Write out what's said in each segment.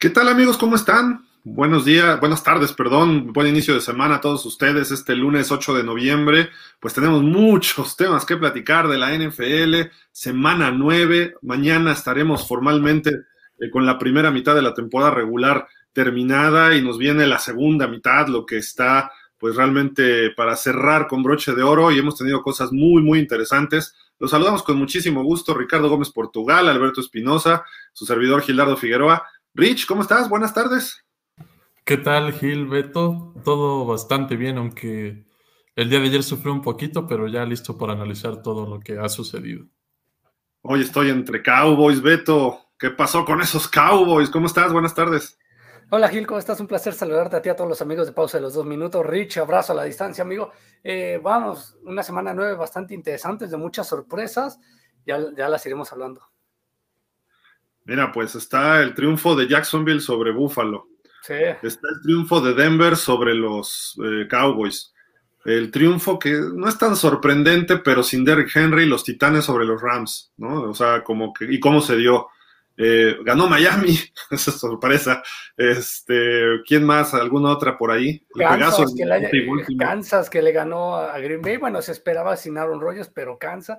¿Qué tal amigos? ¿Cómo están? Buenos días, buenas tardes, perdón, buen inicio de semana a todos ustedes. Este lunes 8 de noviembre, pues tenemos muchos temas que platicar de la NFL, semana 9. Mañana estaremos formalmente eh, con la primera mitad de la temporada regular terminada y nos viene la segunda mitad, lo que está pues realmente para cerrar con broche de oro y hemos tenido cosas muy, muy interesantes. Los saludamos con muchísimo gusto, Ricardo Gómez Portugal, Alberto Espinosa, su servidor Gilardo Figueroa. Rich, ¿cómo estás? Buenas tardes. ¿Qué tal, Gil, Beto? Todo bastante bien, aunque el día de ayer sufrió un poquito, pero ya listo para analizar todo lo que ha sucedido. Hoy estoy entre Cowboys, Beto. ¿Qué pasó con esos Cowboys? ¿Cómo estás? Buenas tardes. Hola Gil, ¿cómo estás? Un placer saludarte a ti, a todos los amigos de Pausa de los Dos Minutos. Rich, abrazo a la distancia, amigo. Eh, vamos, una semana nueve bastante interesante, de muchas sorpresas. Ya, ya las iremos hablando. Mira, pues está el triunfo de Jacksonville sobre Buffalo. Sí. Está el triunfo de Denver sobre los eh, Cowboys. El triunfo que no es tan sorprendente, pero sin Derrick Henry, los Titanes sobre los Rams, ¿no? O sea, como que, y cómo se dio. Eh, ganó Miami, esa sorpresa. Este, ¿quién más? ¿Alguna otra por ahí? Kansas, que le, Kansas, que le ganó a Green Bay. Bueno, se esperaba sin Aaron Rodgers, pero Kansas.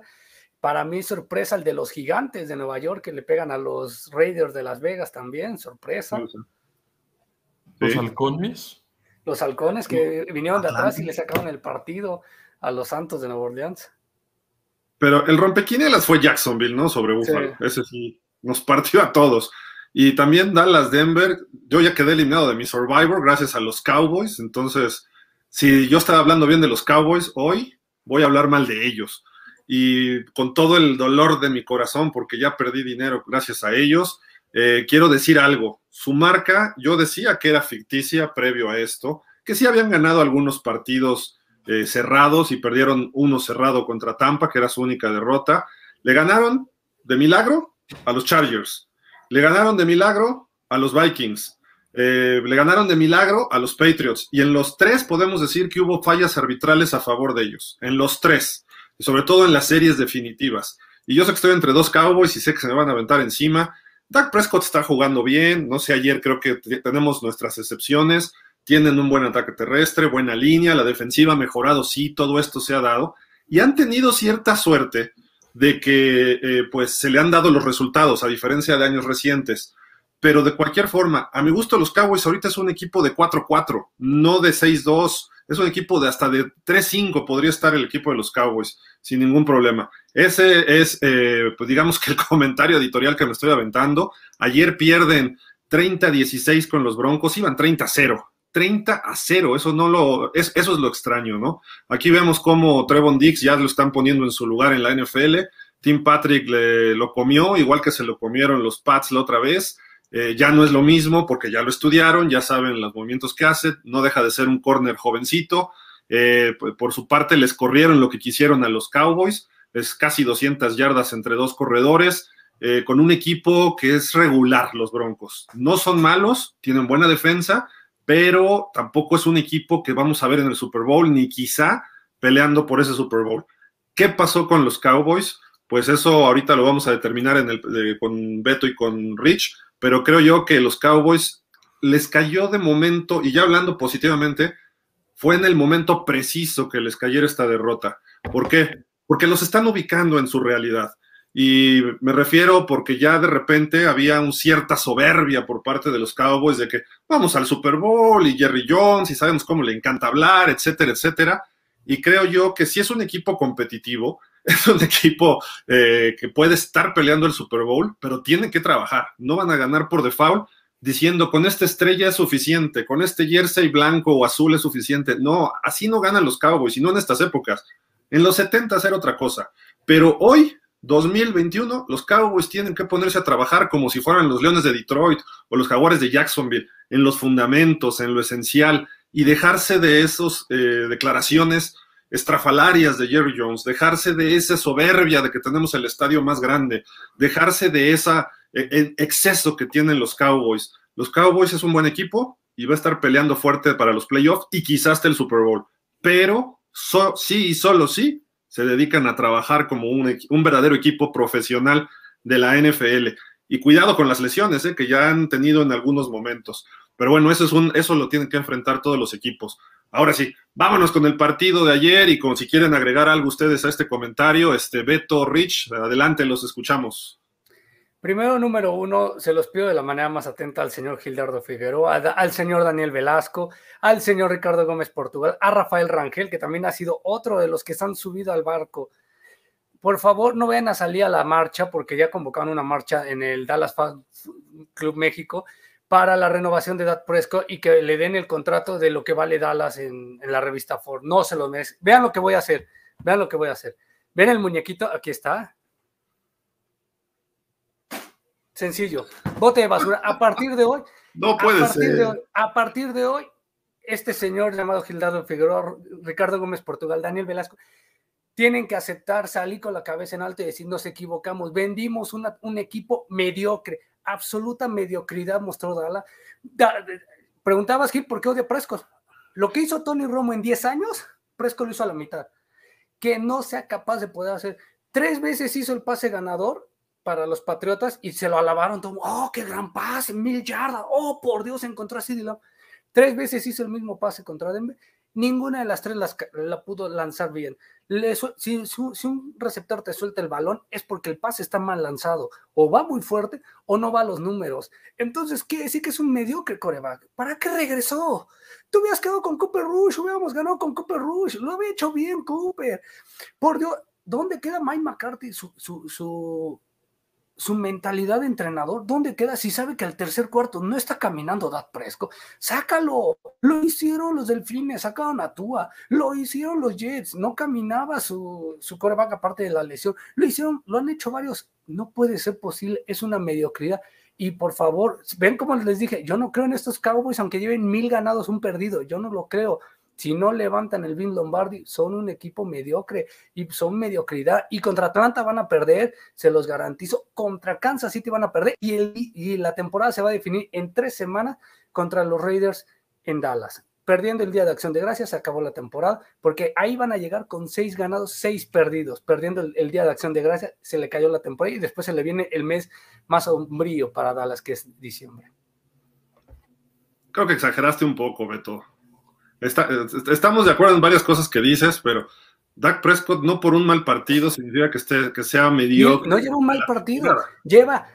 Para mí, sorpresa el de los gigantes de Nueva York que le pegan a los Raiders de Las Vegas también, sorpresa. ¿Los halcones? Los halcones que vinieron de atrás y le sacaron el partido a los Santos de Nueva Orleans. Pero el rompequinielas fue Jacksonville, ¿no? Sobre Buffalo. Ese sí, nos partió a todos. Y también Dallas Denver, yo ya quedé eliminado de mi Survivor gracias a los Cowboys. Entonces, si yo estaba hablando bien de los Cowboys, hoy voy a hablar mal de ellos y con todo el dolor de mi corazón, porque ya perdí dinero gracias a ellos, eh, quiero decir algo. Su marca, yo decía que era ficticia previo a esto, que sí habían ganado algunos partidos eh, cerrados y perdieron uno cerrado contra Tampa, que era su única derrota. Le ganaron de milagro a los Chargers, le ganaron de milagro a los Vikings, eh, le ganaron de milagro a los Patriots. Y en los tres podemos decir que hubo fallas arbitrales a favor de ellos, en los tres sobre todo en las series definitivas. Y yo sé que estoy entre dos Cowboys y sé que se me van a aventar encima. Dak Prescott está jugando bien, no sé, ayer creo que tenemos nuestras excepciones, tienen un buen ataque terrestre, buena línea, la defensiva ha mejorado, sí, todo esto se ha dado, y han tenido cierta suerte de que eh, pues se le han dado los resultados, a diferencia de años recientes. Pero de cualquier forma, a mi gusto los Cowboys ahorita es un equipo de 4-4, no de 6-2, es un equipo de hasta de 3-5 podría estar el equipo de los Cowboys sin ningún problema. Ese es, eh, pues digamos que el comentario editorial que me estoy aventando. Ayer pierden 30-16 con los Broncos, iban 30-0. 30 a 0, eso no lo, es, eso es lo extraño, ¿no? Aquí vemos cómo Trevon Dix ya lo están poniendo en su lugar en la NFL. Tim Patrick le, lo comió, igual que se lo comieron los Pats la otra vez. Eh, ya no es lo mismo porque ya lo estudiaron, ya saben los movimientos que hace, no deja de ser un corner jovencito. Eh, por su parte, les corrieron lo que quisieron a los Cowboys, es casi 200 yardas entre dos corredores, eh, con un equipo que es regular, los Broncos. No son malos, tienen buena defensa, pero tampoco es un equipo que vamos a ver en el Super Bowl, ni quizá peleando por ese Super Bowl. ¿Qué pasó con los Cowboys? Pues eso ahorita lo vamos a determinar con Beto y con Rich pero creo yo que los Cowboys les cayó de momento, y ya hablando positivamente, fue en el momento preciso que les cayera esta derrota. ¿Por qué? Porque los están ubicando en su realidad. Y me refiero porque ya de repente había una cierta soberbia por parte de los Cowboys de que vamos al Super Bowl y Jerry Jones y sabemos cómo le encanta hablar, etcétera, etcétera. Y creo yo que si es un equipo competitivo, es un equipo eh, que puede estar peleando el Super Bowl, pero tienen que trabajar. No van a ganar por default diciendo con esta estrella es suficiente, con este jersey blanco o azul es suficiente. No, así no ganan los Cowboys, y no en estas épocas. En los 70 era otra cosa. Pero hoy, 2021, los Cowboys tienen que ponerse a trabajar como si fueran los Leones de Detroit o los Jaguares de Jacksonville, en los fundamentos, en lo esencial, y dejarse de esas eh, declaraciones estrafalarias de Jerry Jones, dejarse de esa soberbia de que tenemos el estadio más grande, dejarse de ese exceso que tienen los Cowboys. Los Cowboys es un buen equipo y va a estar peleando fuerte para los playoffs y quizás hasta el Super Bowl, pero sí y solo sí se dedican a trabajar como un, un verdadero equipo profesional de la NFL. Y cuidado con las lesiones, ¿eh? que ya han tenido en algunos momentos. Pero bueno, eso, es un, eso lo tienen que enfrentar todos los equipos. Ahora sí, vámonos con el partido de ayer y con si quieren agregar algo ustedes a este comentario, este Beto Rich, adelante, los escuchamos. Primero, número uno, se los pido de la manera más atenta al señor Gildardo Figueroa, al señor Daniel Velasco, al señor Ricardo Gómez Portugal, a Rafael Rangel, que también ha sido otro de los que se han subido al barco. Por favor, no vayan a salir a la marcha, porque ya convocaron una marcha en el Dallas Club México para la renovación de Dad Presco y que le den el contrato de lo que vale Dallas en, en la revista Ford. No se lo merece. Vean lo que voy a hacer. Vean lo que voy a hacer. Ven el muñequito, aquí está Sencillo. Bote de basura. A partir de hoy. No puede ser. a partir de hoy, este señor llamado Gildardo Figueroa, Ricardo Gómez Portugal, Daniel Velasco, tienen que aceptar, salir con la cabeza en alto y decir, nos equivocamos, vendimos un equipo mediocre, absoluta mediocridad mostró Dala. preguntabas, Gil, ¿por qué odia Prescott? Lo que hizo Tony Romo en 10 años, Prescott lo hizo a la mitad. Que no sea capaz de poder hacer. Tres veces hizo el pase ganador para los Patriotas y se lo alabaron todo. ¡Oh, qué gran pase! Mil yardas. ¡Oh, por Dios! Encontró a CD Tres veces hizo el mismo pase contra Denver. Ninguna de las tres la pudo lanzar bien. Si, un receptor te suelta el balón es porque el pase está mal lanzado. O va muy fuerte o no va a los números. Entonces, ¿qué decir que es un mediocre coreback? ¿Para qué regresó? Tú hubieras quedado con Cooper Rush, hubiéramos ganado con Cooper Rush. Lo había hecho bien Cooper. Por Dios, ¿dónde queda Mike McCarthy? su, su su mentalidad de entrenador, ¿dónde queda si sabe que al tercer cuarto no está caminando Dad Presco? Sácalo. Lo hicieron los delfines, sacaron a Tua, lo hicieron los Jets, no caminaba su, su coreback aparte de la lesión, lo hicieron, lo han hecho varios. No puede ser posible, es una mediocridad. Y por favor, ven como les dije, yo no creo en estos Cowboys, aunque lleven mil ganados, un perdido, yo no lo creo. Si no levantan el Vin Lombardi, son un equipo mediocre y son mediocridad. Y contra Atlanta van a perder, se los garantizo. Contra Kansas City van a perder y, el, la temporada se va a definir en tres semanas contra los Raiders en Dallas. Perdiendo el Día de Acción de Gracias, se acabó la temporada, porque ahí van a llegar con seis ganados, seis perdidos. Perdiendo el, Día de Acción de Gracias, se le cayó la temporada y después se le viene el mes más sombrío para Dallas, que es diciembre. Creo que exageraste un poco, Beto estamos de acuerdo en varias cosas que dices, pero Dak Prescott no por un mal partido significa que, esté, que sea mediocre. No, lleva un mal partido, lleva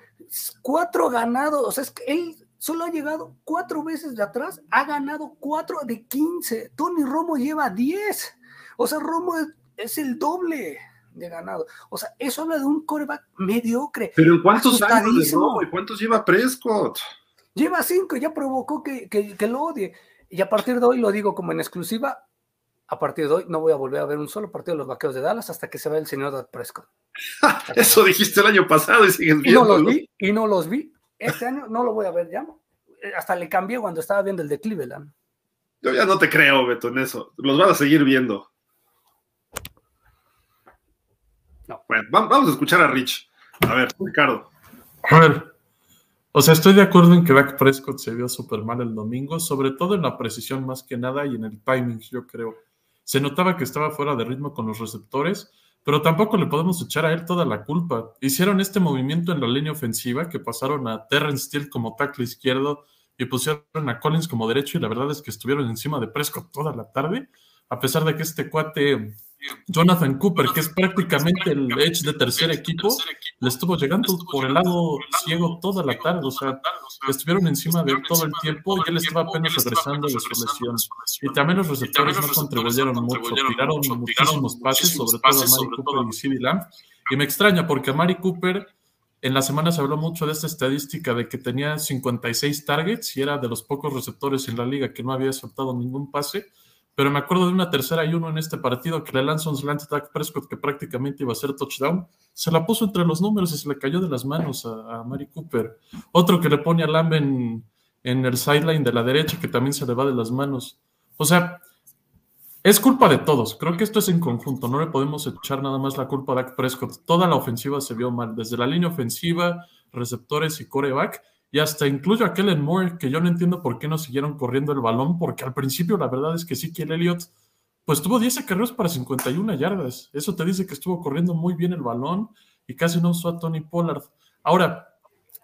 cuatro ganados, o sea, es que él solo ha llegado cuatro veces de atrás, ha ganado cuatro de quince, Tony Romo lleva diez, o sea, Romo es, el doble de ganado. O sea, eso habla de un coreback mediocre. Pero ¿en cuántos años de Romo y cuántos lleva Prescott? Lleva cinco, ya provocó que, que lo odie. Y a partir de hoy lo digo como en exclusiva, a partir de hoy no voy a volver a ver un solo partido de los vaqueros de Dallas hasta que se vea el señor Dad Prescott. Eso dijiste el año pasado y sigues viendo. Y no los vi, y no los vi. Este año no lo voy a ver ya. Hasta le cambié cuando estaba viendo el de Cleveland. Yo ya no te creo, Beto, en eso. Los van a seguir viendo. No. Bueno, vamos a escuchar a Rich. A ver, Ricardo. A ver, o sea, estoy de acuerdo en que Dak Prescott se vio súper mal el domingo, sobre todo en la precisión más que nada y en el timing, yo creo. Se notaba que estaba fuera de ritmo con los receptores, pero tampoco le podemos echar a él toda la culpa. Hicieron este movimiento en la línea ofensiva que pasaron a Terrence Steele como tackle izquierdo y pusieron a Collins como derecho y la verdad es que estuvieron encima de Prescott toda la tarde, a pesar de que este cuate Jonathan Cooper, que es prácticamente el edge de tercer equipo, le estuvo llegando por el lado ciego toda la tarde, o sea, estuvieron encima de él todo el tiempo y él estaba apenas regresando de su lesión. Y también los receptores no contribuyeron mucho, tiraron muchísimos pases, sobre todo a Mari Cooper y CD Lamb. Y me extraña porque a Mari Cooper en la semana se habló mucho de esta estadística de que tenía 56 targets y era de los pocos receptores en la liga que no había soltado ningún pase pero me acuerdo de una tercera y uno en este partido que le lanzó un slant attack Prescott que prácticamente iba a ser touchdown. Se la puso entre los números y se le cayó de las manos a, Mari Cooper. Otro que le pone a Lamb en, en el sideline de la derecha que también se le va de las manos. O sea, es culpa de todos. Creo que esto es en conjunto. No le podemos echar nada más la culpa a Dak Prescott. Toda la ofensiva se vio mal, desde la línea ofensiva, receptores y coreback y hasta incluyo a Kellen Moore, que yo no entiendo por qué no siguieron corriendo el balón, porque al principio la verdad es que sí que el Elliott, pues tuvo 10 acarreos para 51 yardas. Eso te dice que estuvo corriendo muy bien el balón y casi no usó a Tony Pollard. Ahora,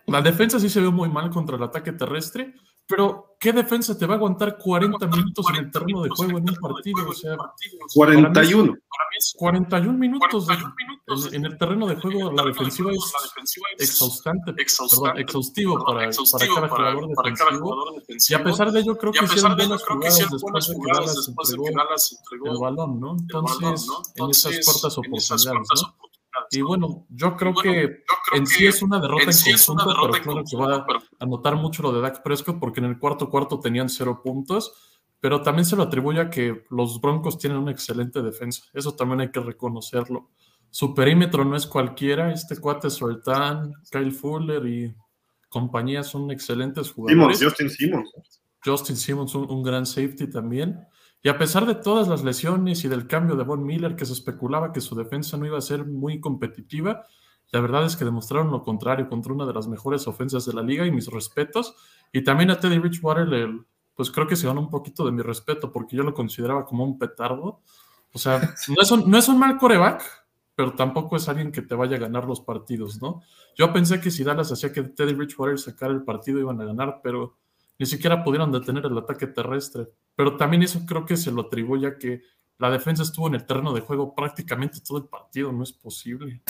La defensa sí se ve muy mal contra el ataque terrestre, pero ¿qué defensa te va a aguantar 40 minutos en el terreno de juego en un partido? O sea, 41. Para mí, es 41 minutos, en, el terreno de juego. La defensiva es exhaustante, perdón, exhaustivo para, para, cada jugador defensivo. Y a pesar de ello, creo que hicieron buenas jugadas después de que Dallas entregó el balón, ¿no? Entonces, en esas cortas oportunidades, ¿no? Y bueno, yo creo que en sí es una derrota en, conjunto, pero claro que va a notar mucho lo de Dak Prescott porque en el cuarto cuarto tenían cero puntos, pero también se lo atribuye a que los Broncos tienen una excelente defensa. Eso también hay que reconocerlo. Su perímetro no es cualquiera. Este cuate Sultan, Kyle Fuller y compañía son excelentes jugadores. Justin Simmons. Justin Simmons, un gran safety también. Y a pesar de todas las lesiones y del cambio de Von Miller, que se especulaba que su defensa no iba a ser muy competitiva, la verdad es que demostraron lo contrario contra una de las mejores ofensas de la liga y mis respetos. Y también a Teddy Bridgewater, pues creo que se ganó un poquito de mi respeto porque yo lo consideraba como un petardo. O sea, no es un, no es un mal coreback, pero tampoco es alguien que te vaya a ganar los partidos, ¿no? Yo pensé que si Dallas hacía que Teddy Bridgewater sacara el partido iban a ganar, pero ni siquiera pudieron detener el ataque terrestre. Pero también eso creo que se lo atribuye a que la defensa estuvo en el terreno de juego prácticamente todo el partido, no es posible.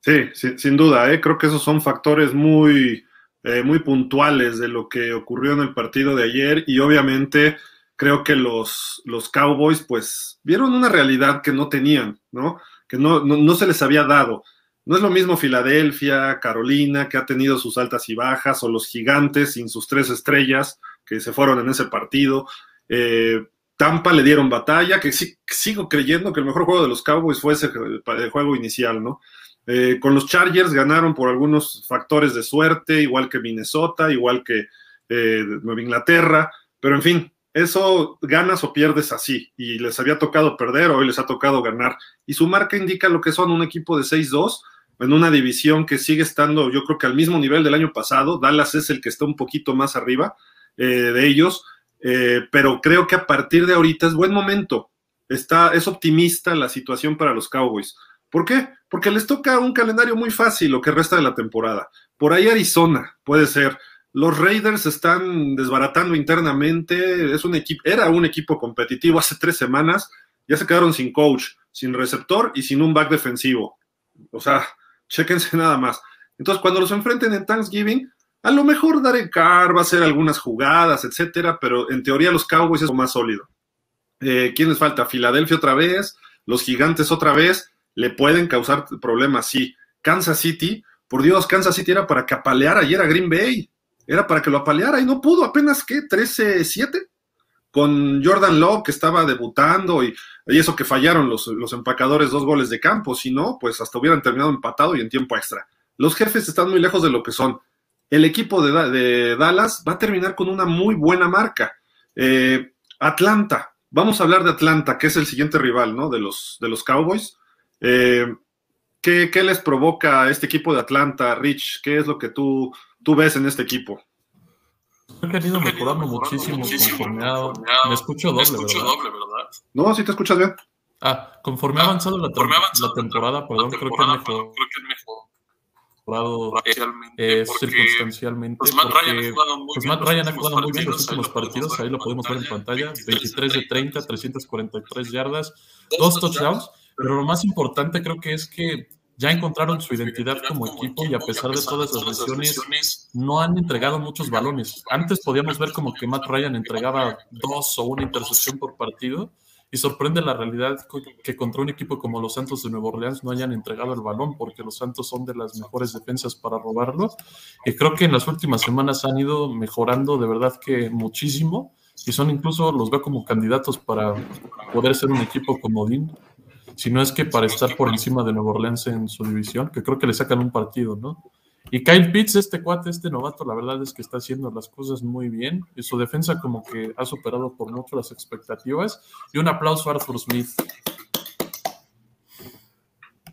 Sí, sin duda, ¿eh? creo que esos son factores muy, eh, muy puntuales de lo que ocurrió en el partido de ayer y obviamente creo que los, los Cowboys pues vieron una realidad que no tenían, ¿no? Que no, no se les había dado. No es lo mismo Filadelfia, Carolina, que ha tenido sus altas y bajas, o los gigantes sin sus tres estrellas que se fueron en ese partido. Eh, Tampa le dieron batalla, que sí, sigo creyendo que el mejor juego de los Cowboys fue ese juego inicial, ¿no? Eh, con los Chargers ganaron por algunos factores de suerte, igual que Minnesota, igual que eh, Nueva Inglaterra, pero en fin, eso ganas o pierdes así, y les había tocado perder, hoy les ha tocado ganar, y su marca indica lo que son un equipo de 6-2, en una división que sigue estando, yo creo que al mismo nivel del año pasado. Dallas es el que está un poquito más arriba eh, de ellos, eh, pero creo que a partir de ahorita es buen momento. Está, es optimista la situación para los Cowboys. ¿Por qué? Porque les toca un calendario muy fácil lo que resta de la temporada. Por ahí Arizona puede ser. Los Raiders están desbaratando internamente. Es un equipo, era un equipo competitivo hace tres semanas. Ya se quedaron sin coach, sin receptor y sin un back defensivo. O sea, Chéquense nada más. Entonces, cuando los enfrenten en Thanksgiving, a lo mejor Darek Carr va a hacer algunas jugadas, etcétera, pero en teoría los Cowboys es lo más sólido. Eh, ¿Quién les falta? Filadelfia otra vez, los Gigantes otra vez, le pueden causar problemas, sí. Kansas City, por Dios, Kansas City era para que apaleara ayer a Green Bay, era para que lo apaleara y no pudo, apenas que 13-7 con Jordan Love que estaba debutando y, eso que fallaron los, los, empacadores dos goles de campo, si no, pues hasta hubieran terminado empatado y en tiempo extra. Los jefes están muy lejos de lo que son. El equipo de, Dallas va a terminar con una muy buena marca. Eh, Atlanta, vamos a hablar de Atlanta, que es el siguiente rival, ¿no? De los, de los Cowboys. Eh, ¿qué, ¿qué, les provoca a este equipo de Atlanta, Rich? ¿Qué es lo que tú, tú ves en este equipo? He querido mejorando muchísimo, conforme ha... Me escucho doble, ¿verdad? No, sí te escuchas bien. Ah, conforme ha avanzado la, la temporada, perdón, creo que ha mejorado, eh, circunstancialmente. Pues Matt Ryan jugado muy, pues Matt Ryan ha jugado muy bien los últimos partidos, ahí lo podemos ver en pantalla. 23 de 30, 343 yardas, dos touchdowns. Pero lo más importante creo que es que ya encontraron su identidad como equipo y a pesar de todas las lesiones, no han entregado muchos balones. Antes podíamos ver como que Matt Ryan entregaba dos o una intercepción por partido y sorprende la realidad que contra un equipo como los Santos de Nueva Orleans no hayan entregado el balón porque los Santos son de las mejores defensas para robarlo y creo que en las últimas semanas han ido mejorando de verdad que muchísimo y son incluso los veo como candidatos para poder ser un equipo comodín si no es que para estar por encima de Nueva Orleans en su división, que creo que le sacan un partido, ¿no? Y Kyle Pitts, este cuate, este novato, la verdad es que está haciendo las cosas muy bien y su defensa como que ha superado por mucho las expectativas. Y un aplauso a Arthur Smith.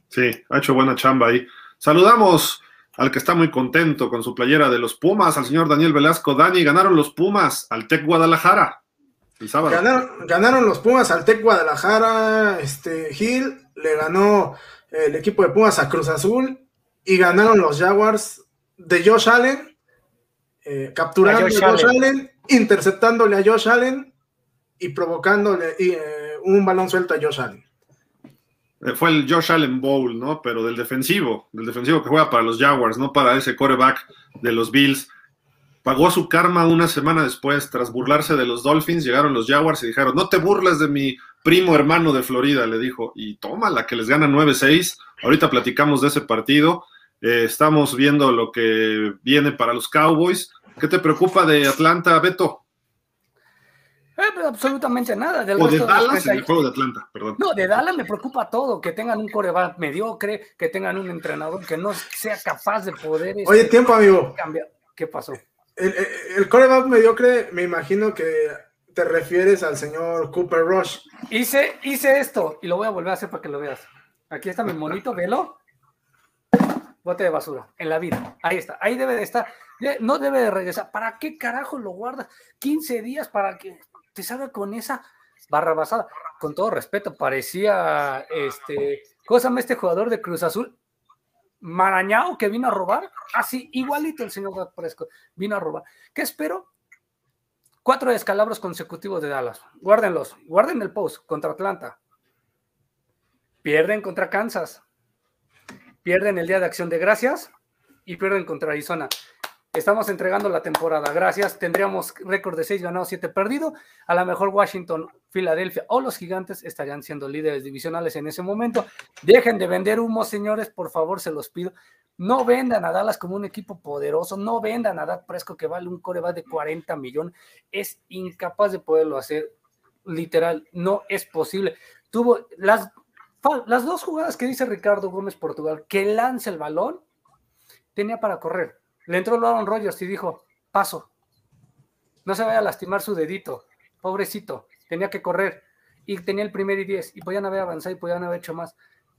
Sí, ha hecho buena chamba ahí. Saludamos al que está muy contento con su playera de los Pumas, al señor Daniel Velasco. Dani, ganaron los Pumas al Tec Guadalajara. Ganaron, los Pumas al Tec Guadalajara, este Gil le ganó el equipo de Pumas a Cruz Azul y ganaron los Jaguars de Josh Allen, eh, capturando a Josh, Allen. interceptándole a Josh Allen y provocándole eh, un balón suelto a Josh Allen. Eh, fue el Josh Allen Bowl, ¿no? Pero del defensivo, del defensivo que juega para los Jaguars, no para ese coreback de los Bills. Pagó su karma una semana después, tras burlarse de los Dolphins, llegaron los Jaguars y dijeron, no te burles de mi primo hermano de Florida, le dijo, y toma la que les gana 9-6. Ahorita platicamos de ese partido. Eh, estamos viendo lo que viene para los Cowboys. ¿Qué te preocupa de Atlanta, Beto? Eh, pues, absolutamente nada. o de Dallas en el juego de Atlanta, perdón. No, de Dallas me preocupa todo, que tengan un coreback mediocre, que tengan un entrenador que no sea capaz de poder... Oye, este, tiempo, amigo. Cambiar. ¿Qué pasó? El, el, coreback mediocre, me imagino que te refieres al señor Cooper Rush. Hice, hice esto y lo voy a volver a hacer para que lo veas. Aquí está mi monito, velo. Bote de basura, en la vida. Ahí está, ahí debe de estar. No debe de regresar. ¿Para qué carajo lo guardas? 15 días para que te salga con esa barra basada. Con todo respeto, parecía este. Cosa este jugador de Cruz Azul, Marañao que vino a robar, así igualito el señor Prescott, vino a robar. ¿Qué espero? Cuatro descalabros consecutivos de Dallas. Guárdenlos, guarden el post contra Atlanta. Pierden contra Kansas. Pierden el día de acción de gracias y pierden contra Arizona. Estamos entregando la temporada. Gracias. Tendríamos récord de 6 ganados, 7 perdidos. A lo mejor Washington, Filadelfia o los gigantes estarían siendo líderes divisionales en ese momento. Dejen de vender humo, señores, por favor, se los pido. No vendan a Dallas como un equipo poderoso. No vendan a Dak Presco que vale un coreback de 40 millones. Es incapaz de poderlo hacer. Literal, no es posible. Tuvo las, las dos jugadas que dice Ricardo Gómez Portugal, que lanza el balón, tenía para correr le entró Aaron Rodgers y dijo, paso. No se vaya a lastimar su dedito. Pobrecito. Tenía que correr. Y tenía el primer y diez. Y podían haber avanzado y podían haber hecho más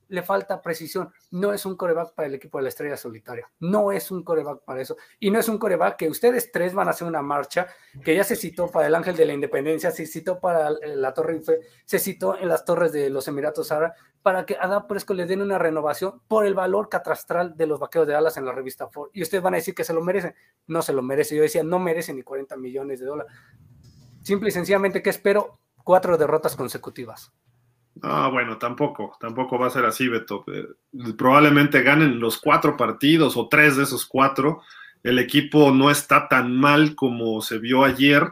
le falta precisión. No es un coreback para el equipo de la estrella solitaria. No es un coreback para eso. Y no es un coreback que ustedes tres van a hacer una marcha que ya se citó para el Ángel de la Independencia, se citó para la Torre se citó en las torres de los Emiratos Árabes, para que a Presco le den una renovación por el valor catastral de los vaqueros de alas en la revista Ford. Y ustedes van a decir que se lo merecen. No se lo merece. Yo decía, no merecen ni 40 millones de dólares. Simple y sencillamente que espero cuatro derrotas consecutivas. Ah, bueno, tampoco, tampoco va a ser así, Beto. Eh, probablemente ganen los cuatro partidos o tres de esos cuatro. El equipo no está tan mal como se vio ayer,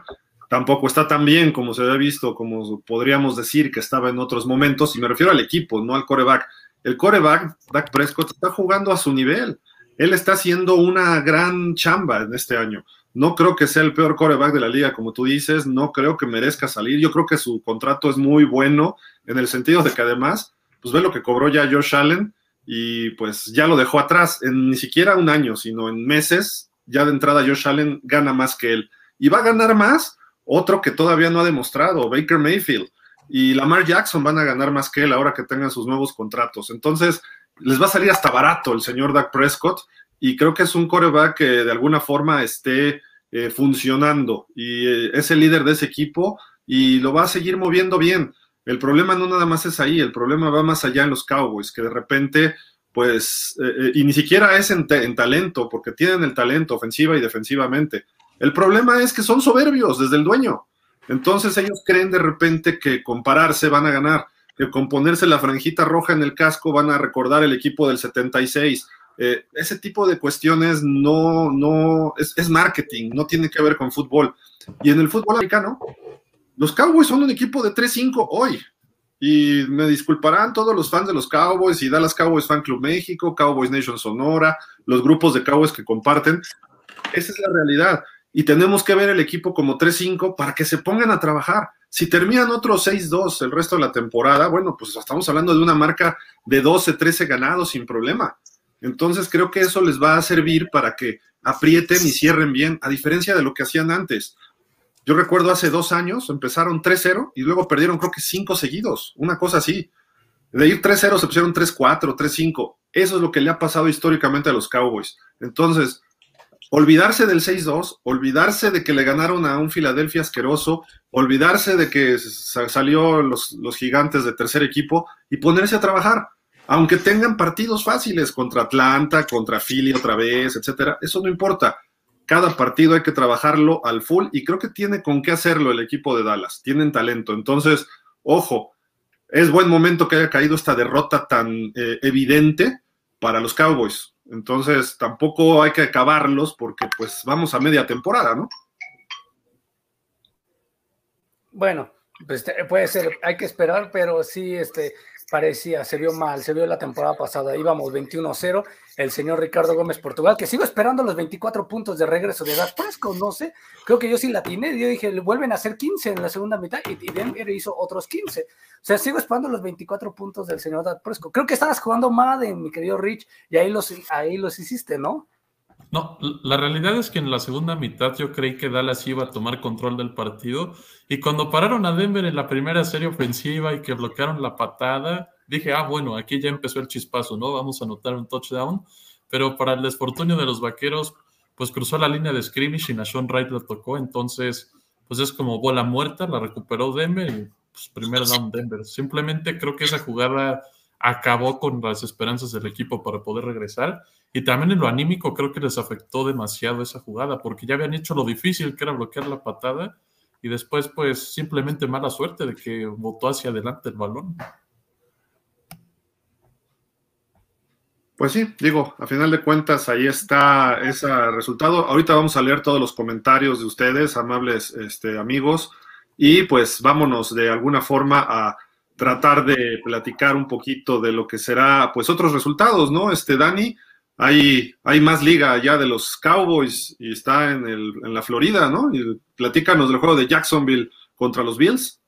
tampoco está tan bien como se había visto, como podríamos decir que estaba en otros momentos, y me refiero al equipo, no al coreback. El coreback, Dak Prescott, está jugando a su nivel. Él está haciendo una gran chamba en este año. No creo que sea el peor coreback de la liga, como tú dices, no creo que merezca salir. Yo creo que su contrato es muy bueno en el sentido de que además, pues ve lo que cobró ya Josh Allen y pues ya lo dejó atrás, en ni siquiera un año, sino en meses, ya de entrada Josh Allen gana más que él. Y va a ganar más otro que todavía no ha demostrado, Baker Mayfield. Y Lamar Jackson van a ganar más que él ahora que tengan sus nuevos contratos. Entonces, les va a salir hasta barato el señor Dak Prescott y creo que es un coreback que de alguna forma esté eh, funcionando y eh, es el líder de ese equipo y lo va a seguir moviendo bien. El problema no nada más es ahí, el problema va más allá en los Cowboys, que de repente, pues, eh, y ni siquiera es en, en, talento, porque tienen el talento ofensiva y defensivamente. El problema es que son soberbios desde el dueño. Entonces ellos creen de repente que compararse van a ganar, que con ponerse la franjita roja en el casco van a recordar el equipo del 76 eh, ese tipo de cuestiones no, no, es, marketing, no tiene que ver con fútbol. Y en el fútbol americano, los Cowboys son un equipo de 3-5 hoy. Y me disculparán todos los fans de los Cowboys y Dallas Cowboys Fan Club México, Cowboys Nation Sonora, los grupos de Cowboys que comparten. Esa es la realidad. Y tenemos que ver el equipo como 3-5 para que se pongan a trabajar. Si terminan otros 6-2 el resto de la temporada, bueno, pues estamos hablando de una marca de 12-13 ganados sin problema. Entonces creo que eso les va a servir para que aprieten y cierren bien, a diferencia de lo que hacían antes. Yo recuerdo hace dos años empezaron 3-0 y luego perdieron creo que cinco seguidos, una cosa así. De ir 3-0 se pusieron 3-4, 3-5. Eso es lo que le ha pasado históricamente a los Cowboys. Entonces, olvidarse del 6-2, olvidarse de que le ganaron a un Filadelfia asqueroso, olvidarse de que salió los, los gigantes de tercer equipo y ponerse a trabajar aunque tengan partidos fáciles contra Atlanta, contra Philly otra vez, etcétera, eso no importa. Cada partido hay que trabajarlo al full y creo que tiene con qué hacerlo el equipo de Dallas. Tienen talento. Entonces, ojo, es buen momento que haya caído esta derrota tan eh, evidente para los Cowboys. Entonces, tampoco hay que acabarlos porque pues vamos a media temporada, ¿no? Bueno, pues puede ser, hay que esperar, pero sí, este, parecía, se vio mal, se vio la temporada pasada, íbamos 21-0, el señor Ricardo Gómez Portugal, que sigo esperando los 24 puntos de regreso de Dak Prescott, no sé, creo que yo sí la tiene, yo dije, le vuelven a hacer 15 en la segunda mitad y, Denver hizo otros 15, o sea, sigo esperando los 24 puntos del señor Dak Prescott, creo que estabas jugando Madden, mi querido Rich, y ahí los, ahí los hiciste, ¿no? No, la realidad es que en la segunda mitad yo creí que Dallas iba a tomar control del partido y cuando pararon a Denver en la primera serie ofensiva y que bloquearon la patada, dije, ah, bueno, aquí ya empezó el chispazo, ¿no? Vamos a anotar un touchdown, pero para el desfortunio de los vaqueros, pues cruzó la línea de scrimmage y Nashon Wright lo tocó, entonces, pues es como bola muerta, la recuperó Denver y pues primer down Denver. Simplemente creo que esa jugada acabó con las esperanzas del equipo para poder regresar. Y también en lo anímico creo que les afectó demasiado esa jugada, porque ya habían hecho lo difícil que era bloquear la patada y después pues simplemente mala suerte de que botó hacia adelante el balón. Pues sí, digo, a final de cuentas ahí está ese resultado. Ahorita vamos a leer todos los comentarios de ustedes, amables este, amigos, y pues vámonos de alguna forma a tratar de platicar un poquito de lo que será, pues otros resultados, ¿no? Este, Dani, hay, hay más liga allá de los Cowboys y está en, el, en la Florida, ¿no? Y platícanos del juego de Jacksonville contra los Bills.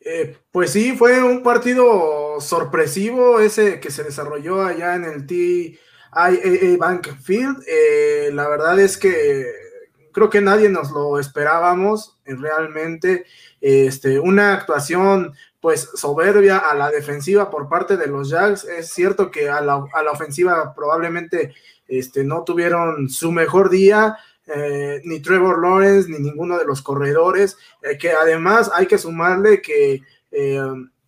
Eh, pues sí, fue un partido sorpresivo ese que se desarrolló allá en el TIAA Bank Field. Eh, la verdad es que creo que nadie nos lo esperábamos realmente. Este, una actuación pues soberbia a la defensiva por parte de los Jags. Es cierto que a la, ofensiva probablemente este, no tuvieron su mejor día, eh, ni Trevor Lawrence, ni ninguno de los corredores, eh, que además hay que sumarle que eh,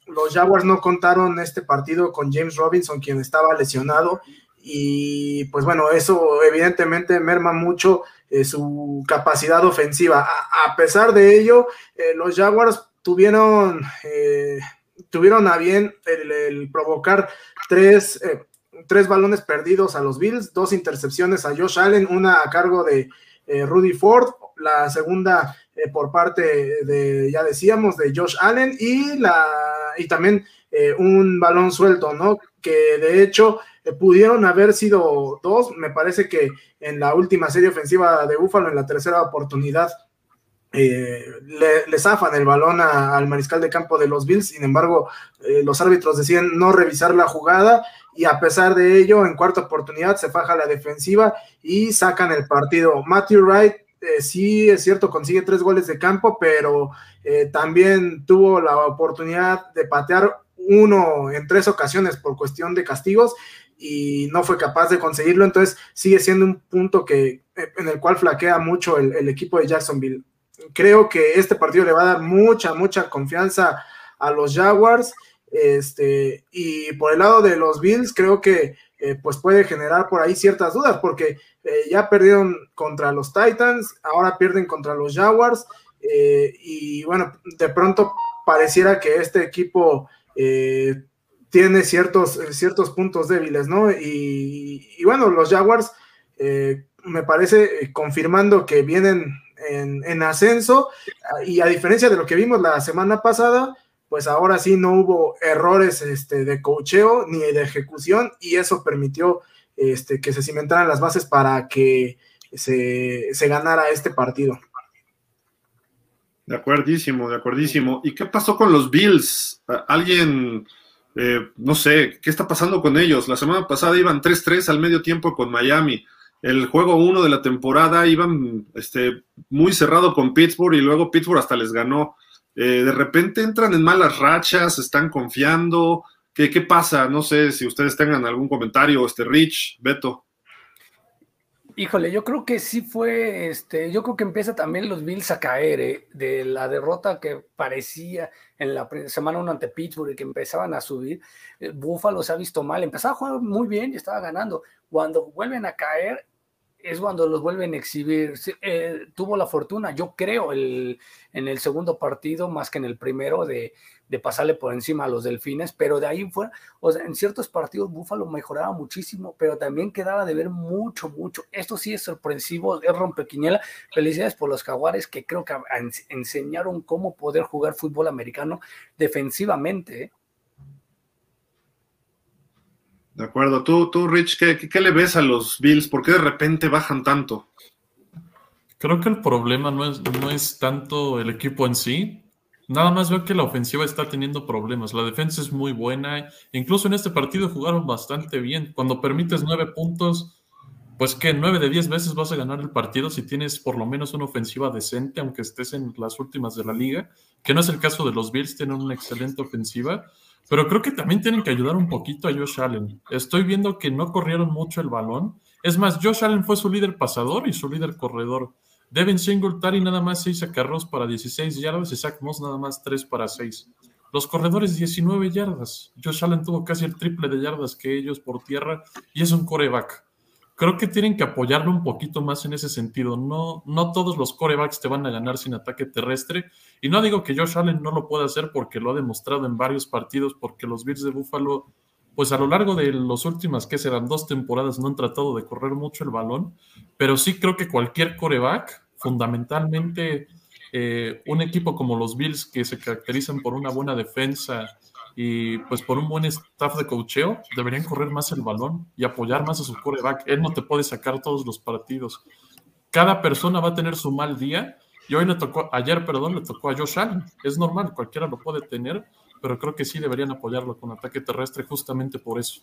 los Jaguars no contaron este partido con James Robinson, quien estaba lesionado, y pues bueno, eso evidentemente merma mucho su capacidad ofensiva. A, pesar de ello, los Jaguars tuvieron, tuvieron a bien el, provocar tres, tres balones perdidos a los Bills, dos intercepciones a Josh Allen, una a cargo de eh, Rudy Ford, la segunda eh, por parte de, ya decíamos, de Josh Allen y, la, y también eh, un balón suelto, ¿no? Que de hecho pudieron haber sido dos, me parece que en la última serie ofensiva de Búfalo, en la tercera oportunidad, le, zafan el balón al mariscal de campo de los Bills, sin embargo, los árbitros deciden no revisar la jugada y a pesar de ello, en cuarta oportunidad se faja la defensiva y sacan el partido. Matthew Wright, eh, sí es cierto, consigue tres goles de campo, pero eh, también tuvo la oportunidad de patear uno en tres ocasiones por cuestión de castigos y no fue capaz de conseguirlo, entonces sigue siendo un punto que en el cual flaquea mucho el equipo de Jacksonville. Creo que este partido le va a dar mucha, mucha confianza a los Jaguars este, y por el lado de los Bills, creo que eh, pues puede generar por ahí ciertas dudas, porque eh, ya perdieron contra los Titans, ahora pierden contra los Jaguars, eh, y bueno, de pronto pareciera que este equipo tiene ciertos, ciertos puntos débiles, ¿no? Y, y bueno, los Jaguars me parece confirmando que vienen en, en ascenso, y a diferencia de lo que vimos la semana pasada, pues ahora sí no hubo errores este, de cocheo ni de ejecución y eso permitió este, que se cimentaran las bases para que se, ganara este partido. De acuerdísimo, de acuerdísimo. ¿Y qué pasó con los Bills? Alguien, eh, no sé, ¿qué está pasando con ellos? La semana pasada iban 3-3 al medio tiempo con Miami. El juego 1 de la temporada iban este, muy cerrado con Pittsburgh y luego Pittsburgh hasta les ganó. Eh, de repente entran en malas rachas, están confiando. ¿Qué, ¿Qué, pasa? No sé si ustedes tengan algún comentario, este Rich, Beto. Híjole, yo creo que sí fue, este, yo creo que empieza también los Bills a caer eh, de la derrota que parecía en la semana 1 ante Pittsburgh y que empezaban a subir. Eh, Buffalo se ha visto mal, empezaba a jugar muy bien y estaba ganando. Cuando vuelven a caer, es cuando los vuelven a exhibir. Eh, tuvo la fortuna, yo creo, el, en el segundo partido, más que en el primero, de, pasarle por encima a los delfines, pero de ahí fuera, o sea, en ciertos partidos Búfalo mejoraba muchísimo, pero también quedaba de ver mucho, mucho. Esto sí es sorpresivo, es rompequiñela. Felicidades por los jaguares que creo que enseñaron cómo poder jugar fútbol americano defensivamente. ¿eh? De acuerdo. Tú, tú Rich, ¿qué, le ves a los Bills? ¿Por qué de repente bajan tanto? Creo que el problema no es, no es tanto el equipo en sí. Nada más veo que la ofensiva está teniendo problemas. La defensa es muy buena. Incluso en este partido jugaron bastante bien. Cuando permites nueve puntos, pues que nueve de diez veces vas a ganar el partido si tienes por lo menos una ofensiva decente, aunque estés en las últimas de la liga, que no es el caso de los Bills, tienen una excelente ofensiva. Pero creo que también tienen que ayudar un poquito a Josh Allen. Estoy viendo que no corrieron mucho el balón. Es más, Josh Allen fue su líder pasador y su líder corredor. Devin Singletary nada más 6 acarros para 16 yardas y Zach Moss nada más 3 para 6. Los corredores 19 yardas. Josh Allen tuvo casi el triple de yardas que ellos por tierra y es un coreback creo que tienen que apoyarlo un poquito más en ese sentido. No, no todos los corebacks te van a ganar sin ataque terrestre. Y no digo que Josh Allen no lo pueda hacer porque lo ha demostrado en varios partidos, porque los Bills de Buffalo, pues a lo largo de las últimas, que serán dos temporadas, no han tratado de correr mucho el balón. Pero sí creo que cualquier coreback, fundamentalmente eh, un equipo como los Bills, que se caracterizan por una buena defensa y pues por un buen staff de cocheo deberían correr más el balón y apoyar más a su coreback. Él no te puede sacar todos los partidos. Cada persona va a tener su mal día y hoy le tocó, ayer, perdón, le tocó a Josh Allen. Es normal, cualquiera lo puede tener, pero creo que sí deberían apoyarlo con ataque terrestre justamente por eso.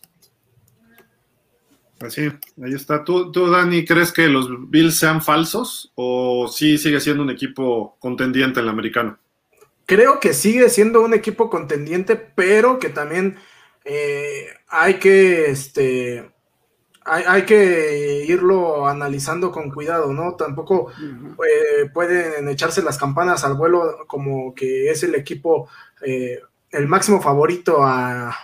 Así, ahí está. ¿Tú, ¿Tú, Dani, crees que los Bills sean falsos o sí sigue siendo un equipo contendiente en el americano? Creo que sigue siendo un equipo contendiente, pero que también eh, hay que este hay, que irlo analizando con cuidado, ¿no? Tampoco eh, pueden echarse las campanas al vuelo como que es el equipo, eh, el máximo favorito a,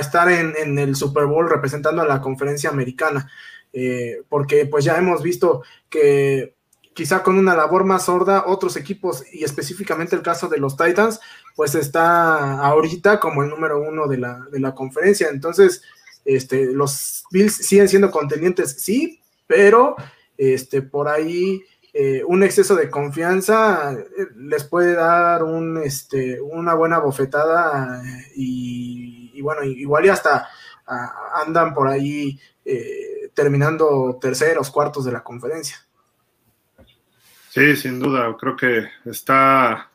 estar en, en, el Super Bowl representando a la conferencia americana, porque pues ya hemos visto que quizá con una labor más sorda, otros equipos, y específicamente el caso de los Titans, pues está ahorita como el número uno de la, conferencia. Entonces, este, los Bills siguen siendo contendientes, sí, pero este, por ahí eh, un exceso de confianza eh, les puede dar un, este, una buena bofetada y, bueno, igual y hasta andan por ahí eh, terminando terceros, cuartos de la conferencia. Sí, sin duda, creo que está,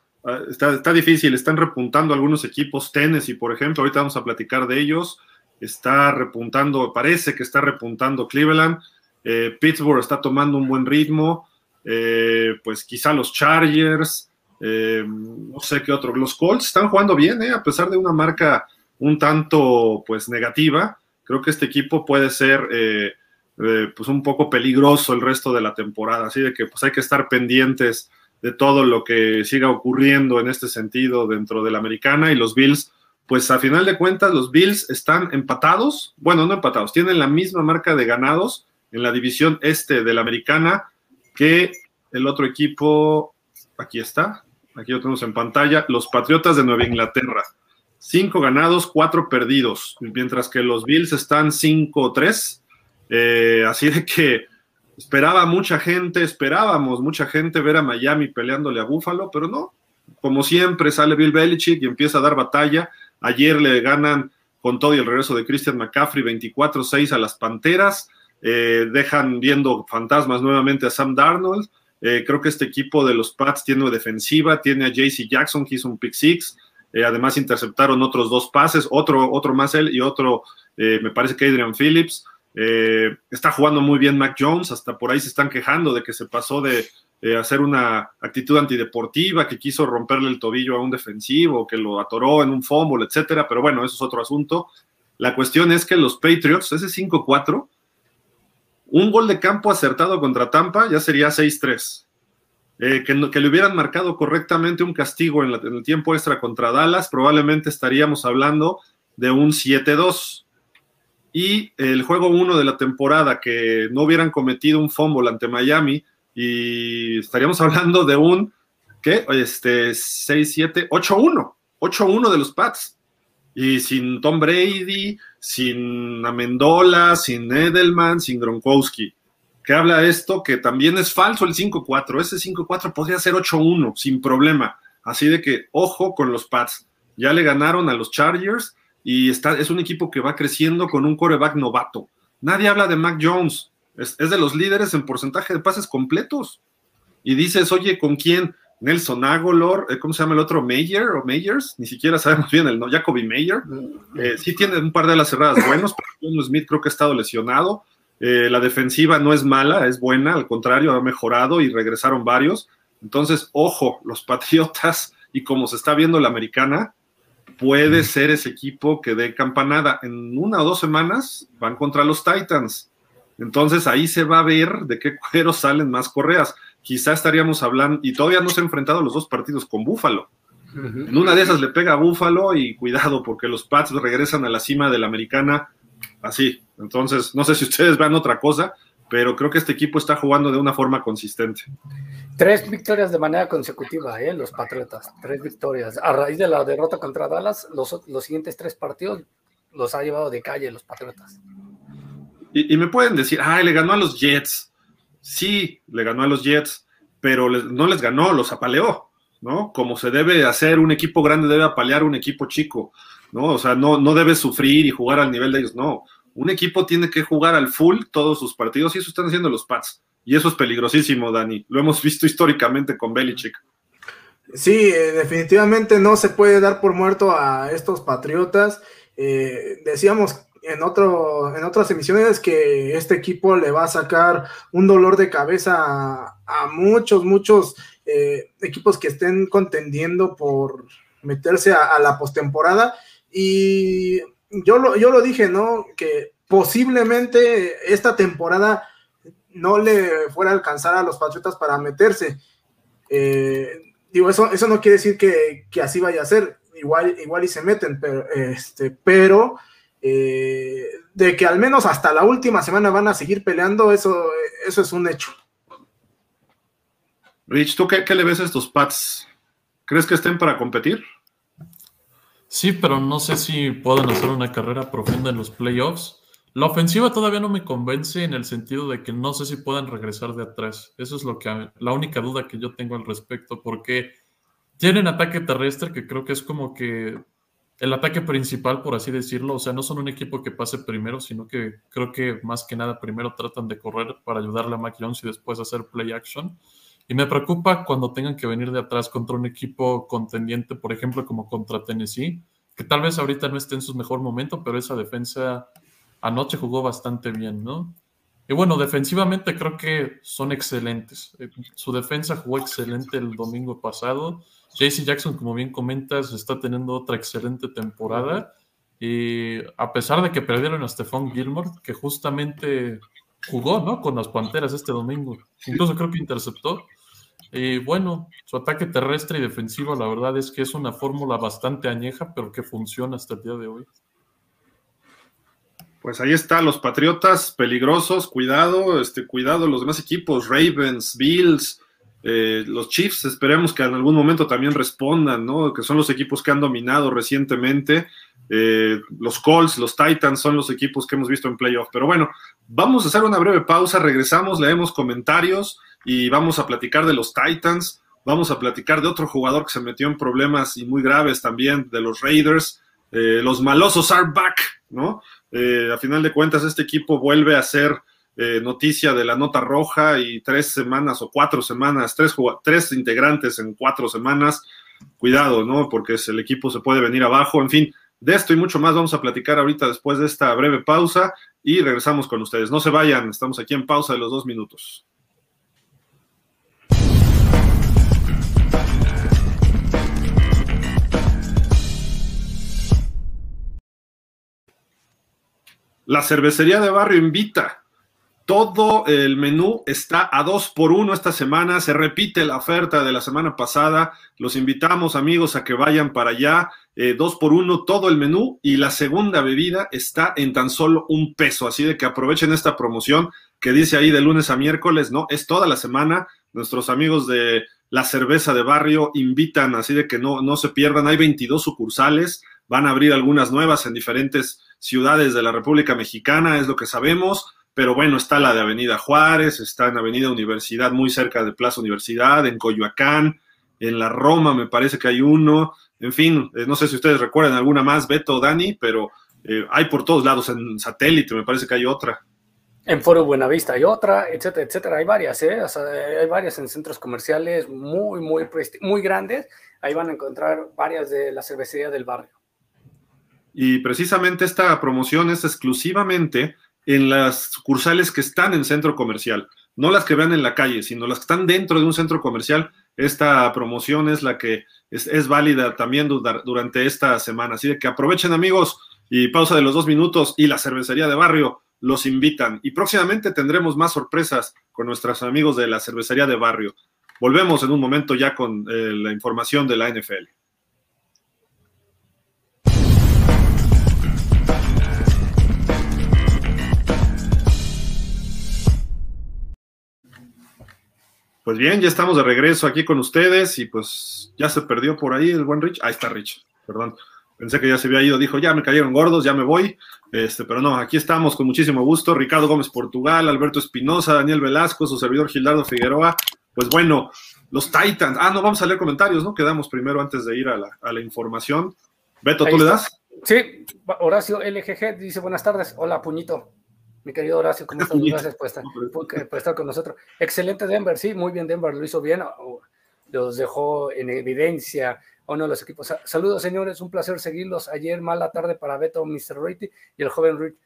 está, difícil, están repuntando algunos equipos, Tennessee, por ejemplo, ahorita vamos a platicar de ellos, está repuntando, parece que está repuntando Cleveland, eh, Pittsburgh está tomando un buen ritmo, eh, pues quizá los Chargers, eh, no sé qué otro, los Colts están jugando bien, a pesar de una marca un tanto pues negativa, creo que este equipo puede ser pues un poco peligroso el resto de la temporada, así de que pues hay que estar pendientes de todo lo que siga ocurriendo en este sentido dentro de la americana y los Bills, pues a final de cuentas los Bills están empatados, bueno, no empatados, tienen la misma marca de ganados en la división este de la americana que el otro equipo, aquí está, aquí lo tenemos en pantalla, los Patriotas de Nueva Inglaterra. Cinco ganados, cuatro perdidos, mientras que los Bills están 5-3 eh, así de que esperaba mucha gente, esperábamos mucha gente ver a Miami peleándole a Buffalo, pero no. Como siempre sale Bill Belichick y empieza a dar batalla. Ayer le ganan con todo y el regreso de Christian McCaffrey 24-6 a las Panteras. Eh, dejan viendo fantasmas nuevamente a Sam Darnold. Eh, creo que este equipo de los Pats tiene defensiva, tiene a JC Jackson que hizo un pick six. además interceptaron otros dos pases, otro, otro más él y otro, me parece que Adrian Phillips. Eh, está jugando muy bien Mac Jones, hasta por ahí se están quejando de que se pasó de hacer una actitud antideportiva, que quiso romperle el tobillo a un defensivo, que lo atoró en un fumble, etcétera, pero bueno, eso es otro asunto. La cuestión es que los Patriots, ese 5-4, un gol de campo acertado contra Tampa ya sería 6-3. Eh, que, que, le hubieran marcado correctamente un castigo en, el tiempo extra contra Dallas, probablemente estaríamos hablando de un 7-2. Y el juego 1 de la temporada, que no hubieran cometido un fumble ante Miami, y estaríamos hablando de un, ¿qué? Este, 6-7, 8-1, 8-1 de los Pats. Y sin Tom Brady, sin Amendola, sin Edelman, sin Gronkowski que habla esto, que también es falso el 5-4. Ese 5-4 podría ser 8-1 sin problema. Así de que, ojo con los Pats. Ya le ganaron a los Chargers y está, es un equipo que va creciendo con un coreback novato. Nadie habla de Mac Jones. Es, de los líderes en porcentaje de pases completos. Y dices, oye, ¿con quién? Nelson Agolor, eh, ¿cómo se llama el otro? Mayer o Mayers, ni siquiera sabemos bien el no, Jacoby Mayer. Eh, sí tiene un par de las cerradas buenos, pero John Smith creo que ha estado lesionado. Eh, la defensiva no es mala, es buena, al contrario, ha mejorado y regresaron varios. Entonces, ojo, los Patriotas y como se está viendo la americana, puede ser ese equipo que dé campanada. En una o dos semanas van contra los Titans. Entonces ahí se va a ver de qué cuero salen más correas. Quizá estaríamos hablando, y todavía no se han enfrentado los dos partidos con Búfalo. En una de esas le pega a Búfalo y cuidado porque los Pats regresan a la cima de la americana así. Entonces, no sé si ustedes vean otra cosa, pero creo que este equipo está jugando de una forma consistente. Tres victorias de manera consecutiva, ¿eh? los Patriotas, tres victorias. A raíz de la derrota contra Dallas, los, los siguientes tres partidos los ha llevado de calle los Patriotas. Y, me pueden decir, ay, le ganó a los Jets. Sí, le ganó a los Jets, pero no les ganó, los apaleó, ¿no? Como se debe hacer, un equipo grande debe apalear a un equipo chico, ¿no? O sea, no, no debe sufrir y jugar al nivel de ellos, no un equipo tiene que jugar al full todos sus partidos y eso están haciendo los Pats. Y eso es peligrosísimo, Dani. Lo hemos visto históricamente con Belichick. Sí, eh, definitivamente no se puede dar por muerto a estos Patriotas. Eh, decíamos en, otro, en otras emisiones que este equipo le va a sacar un dolor de cabeza a, muchos, muchos eh, equipos que estén contendiendo por meterse a, a la postemporada. Y yo lo, yo lo dije, ¿no? Que posiblemente esta temporada no le fuera a alcanzar a los Patriotas para meterse. Eh, digo, eso, eso no quiere decir que, así vaya a ser. Igual, igual y se meten, pero, este, pero eh, de que al menos hasta la última semana van a seguir peleando, eso, eso es un hecho. Rich, ¿tú qué, qué le ves a estos Pats? ¿Crees que estén para competir? Sí, pero no sé si pueden hacer una carrera profunda en los playoffs. La ofensiva todavía no me convence en el sentido de que no sé si puedan regresar de atrás. Eso es lo que la única duda que yo tengo al respecto, porque tienen ataque terrestre que creo que es como que el ataque principal, por así decirlo. O sea, no son un equipo que pase primero, sino que creo que más que nada primero tratan de correr para ayudarle a Mac Jones y después hacer play action. Y me preocupa cuando tengan que venir de atrás contra un equipo contendiente, por ejemplo, como contra Tennessee, que tal vez ahorita no esté en su mejor momento, pero esa defensa anoche jugó bastante bien, ¿no? Y bueno, defensivamente creo que son excelentes. Eh, su defensa jugó excelente el domingo pasado. JC Jackson, como bien comentas, está teniendo otra excelente temporada. Y a pesar de que perdieron a Stephon Gilmore, que justamente jugó, ¿no? Con las Panteras este domingo. Incluso creo que interceptó. Y bueno, su ataque terrestre y defensivo, la verdad es que es una fórmula bastante añeja, pero que funciona hasta el día de hoy. Pues ahí está, los Patriotas peligrosos, cuidado, este, cuidado los demás equipos, Ravens, Bills, eh, los Chiefs, esperemos que en algún momento también respondan, ¿no? Que son los equipos que han dominado recientemente. Eh, los Colts, los Titans son los equipos que hemos visto en playoff. Pero bueno, vamos a hacer una breve pausa, regresamos, leemos comentarios y vamos a platicar de los Titans. Vamos a platicar de otro jugador que se metió en problemas y muy graves también, de los Raiders. Eh, los malosos are back, ¿no? Eh, a final de cuentas, este equipo vuelve a ser noticia de la nota roja y tres semanas o cuatro semanas, tres, tres integrantes en cuatro semanas. Cuidado, ¿no? Porque el equipo se puede venir abajo. En fin, de esto y mucho más vamos a platicar ahorita después de esta breve pausa y regresamos con ustedes. No se vayan, estamos aquí en pausa de los dos minutos. La cervecería de barrio invita. todo el menú está a dos por uno esta semana. Se repite la oferta de la semana pasada. Los invitamos, amigos, a que vayan para allá. Eh, dos por uno todo el menú y la segunda bebida está en tan solo un peso. Así de que aprovechen esta promoción que dice ahí de lunes a miércoles, ¿no? Es toda la semana. Nuestros amigos de la cerveza de barrio invitan, así de que no, no se pierdan. Hay 22 sucursales. Van a abrir algunas nuevas en diferentes ciudades de la República Mexicana, es lo que sabemos pero bueno, está la de Avenida Juárez, está en Avenida Universidad, muy cerca de Plaza Universidad, en Coyoacán, en la Roma me parece que hay uno, en fin, eh, no sé si ustedes recuerdan alguna más, Beto o Dani, pero eh, hay por todos lados, en satélite me parece que hay otra. En Foro Buenavista hay otra, etcétera, etcétera, hay varias, ¿eh? hay varias en centros comerciales muy, muy, muy grandes, ahí van a encontrar varias de la cervecería del barrio. Y precisamente esta promoción es exclusivamente en las sucursales que están en centro comercial, no las que vean en la calle, sino las que están dentro de un centro comercial. Esta promoción es la que es, válida también durante esta semana. Así que aprovechen amigos y pausa de los dos minutos y la cervecería de barrio los invitan. Y próximamente tendremos más sorpresas con nuestros amigos de la cervecería de barrio. Volvemos en un momento ya con eh, la información de la NFL. Pues bien, ya estamos de regreso aquí con ustedes y pues ya se perdió por ahí el buen Rich. Ahí está Rich, perdón. Pensé que ya se había ido, dijo, ya me cayeron gordos, ya me voy. Este, pero no, aquí estamos con muchísimo gusto. Ricardo Gómez Portugal, Alberto Espinosa, Daniel Velasco, su servidor Gildardo Figueroa. Pues bueno, los Titans. Ah, no, vamos a leer comentarios, ¿no? Quedamos primero antes de ir a la, información. Beto, ¿tú le das? Sí, Horacio LGG dice buenas tardes. Hola, puñito. Mi querido Horacio, ¿cómo estás? Gracias por estar, con nosotros. Excelente Denver, sí, muy bien Denver, lo hizo bien, los dejó en evidencia uno de los equipos. Saludos señores, un placer seguirlos. Ayer mala tarde para Beto, Mr. Righty y el joven Rich.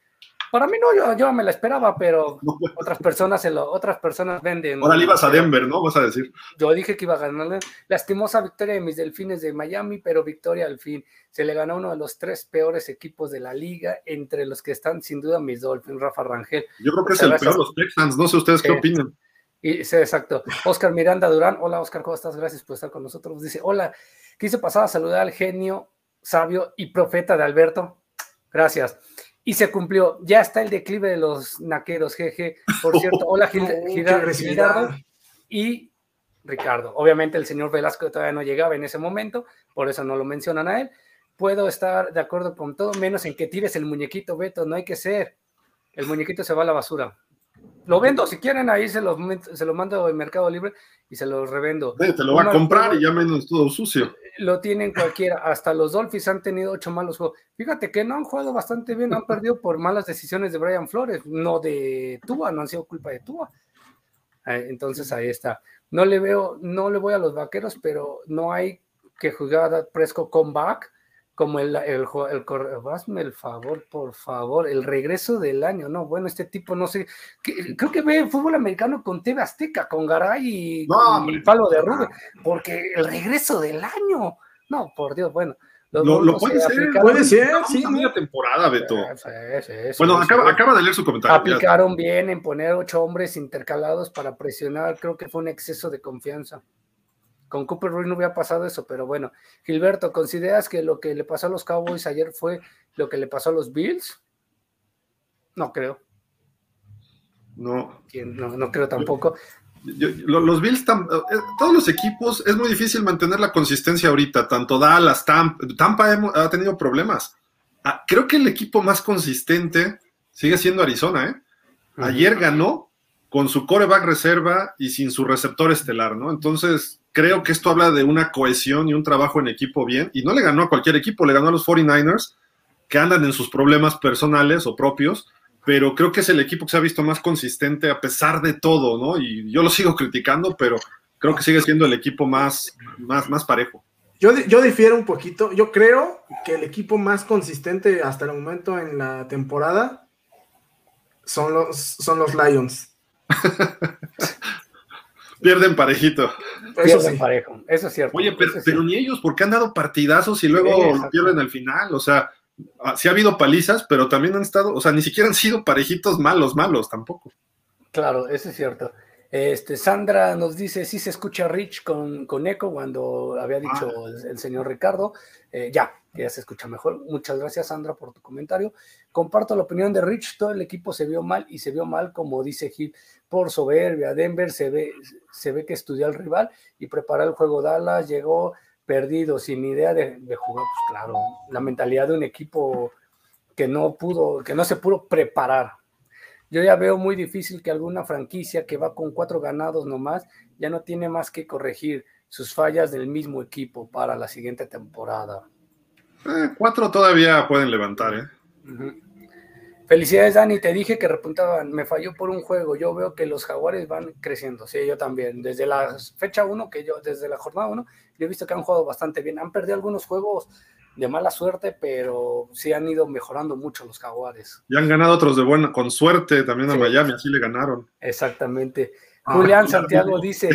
Para mí no, yo, yo me la esperaba, pero otras personas se lo, otras personas venden. Ahora le ibas a Denver, ¿no? Vas a decir. Yo dije que iba a ganar. Lastimosa victoria de mis delfines de Miami, pero victoria al fin. Se le ganó uno de los tres peores equipos de la liga, entre los que están sin duda mis Dolphins, Rafa Rangel. Yo creo que es el peor los Texans, no sé ustedes qué opinan. Y, sí, exacto. Oscar Miranda Durán, hola Oscar, ¿cómo estás? Gracias por estar con nosotros. Dice, hola, quise pasar a saludar al genio, sabio y profeta de Alberto. Gracias. Y se cumplió. Ya está el declive de los naqueros, jeje. Por cierto, hola Gildardo y Ricardo. Obviamente el señor Velasco todavía no llegaba en ese momento, por eso no lo mencionan a él. Puedo estar de acuerdo con todo, menos en que tires el muñequito, Beto, no hay que ser. El muñequito se va a la basura. Lo vendo, si quieren ahí se lo, se lo mando en Mercado Libre y se lo revendo. te lo va a comprar y ya menos todo sucio lo tienen cualquiera. Hasta los Dolphins han tenido ocho malos juegos. Fíjate que no han jugado bastante bien, han perdido por malas decisiones de Brian Flores, no de Tua, no han sido culpa de Tua. Eh, entonces ahí está. No le veo, no le voy a los vaqueros, pero no hay que jugar Presco comeback como el, el, el, hazme el favor, por favor, el regreso del año, no, bueno, este tipo, no sé, creo que ve fútbol americano con TV Azteca, con Garay y, el Palo de Rubén, porque el regreso del año, no, por Dios, bueno. Lo, puede, ser, puede ser, sí. media temporada, Beto. bueno, acaba, acaba, de leer su comentario. Aplicaron bien en poner ocho hombres intercalados para presionar, creo que fue un exceso de confianza. Con Cooper Ruiz no hubiera pasado eso, pero bueno. Gilberto, ¿consideras que lo que le pasó a los Cowboys ayer fue lo que le pasó a los Bills? No creo. No. No, creo tampoco. los Bills, eh, todos los equipos, es muy difícil mantener la consistencia ahorita. Tanto Dallas, Tampa, Tampa ha tenido problemas. Ah, creo que el equipo más consistente sigue siendo Arizona, ¿eh? Ayer ganó con su coreback reserva y sin su receptor estelar, ¿no? Entonces, creo que esto habla de una cohesión y un trabajo en equipo bien. Y no le ganó a cualquier equipo, le ganó a los 49ers, que andan en sus problemas personales o propios, pero creo que es el equipo que se ha visto más consistente a pesar de todo, ¿no? Y yo lo sigo criticando, pero creo que sigue siendo el equipo más, más, más parejo. Yo, yo difiero un poquito. Yo creo que el equipo más consistente hasta el momento en la temporada son los, son los Lions. Pierden parejito. Eso sí. parejo, eso es cierto. Oye, pero, ni ellos, porque han dado partidazos y luego lo pierden al final. O sea, ah, sí ha habido palizas, pero también han estado, o sea, ni siquiera han sido parejitos malos, malos tampoco. Claro, eso es cierto. Este, Sandra nos dice, si se escucha Rich con, con eco cuando había dicho ah. el, señor Ricardo. Eh, ya, ya se escucha mejor. Muchas gracias, Sandra, por tu comentario. Comparto la opinión de Rich. Todo el equipo se vio mal y se vio mal, como dice Gil, por soberbia. Denver se ve, se ve que estudió al rival y preparó el juego. Dallas llegó perdido, sin idea de, de jugar. Pues claro, la mentalidad de un equipo que no pudo, que no se pudo preparar yo ya veo muy difícil que alguna franquicia que va con cuatro ganados nomás ya no tiene más que corregir sus fallas del mismo equipo para la siguiente temporada. Eh, cuatro todavía pueden levantar, ¿eh? Felicidades, Dani. Te dije que repuntaban. Me falló por un juego. Yo veo que los jaguares van creciendo. Sí, yo también. Desde la fecha 1, que yo, desde la jornada 1, yo he visto que han jugado bastante bien. Han perdido algunos juegos de mala suerte, pero sí han ido mejorando mucho los jaguares. Y han ganado otros de buena, con suerte también a Miami, así le ganaron. Exactamente. Ah, Julián Santiago dice,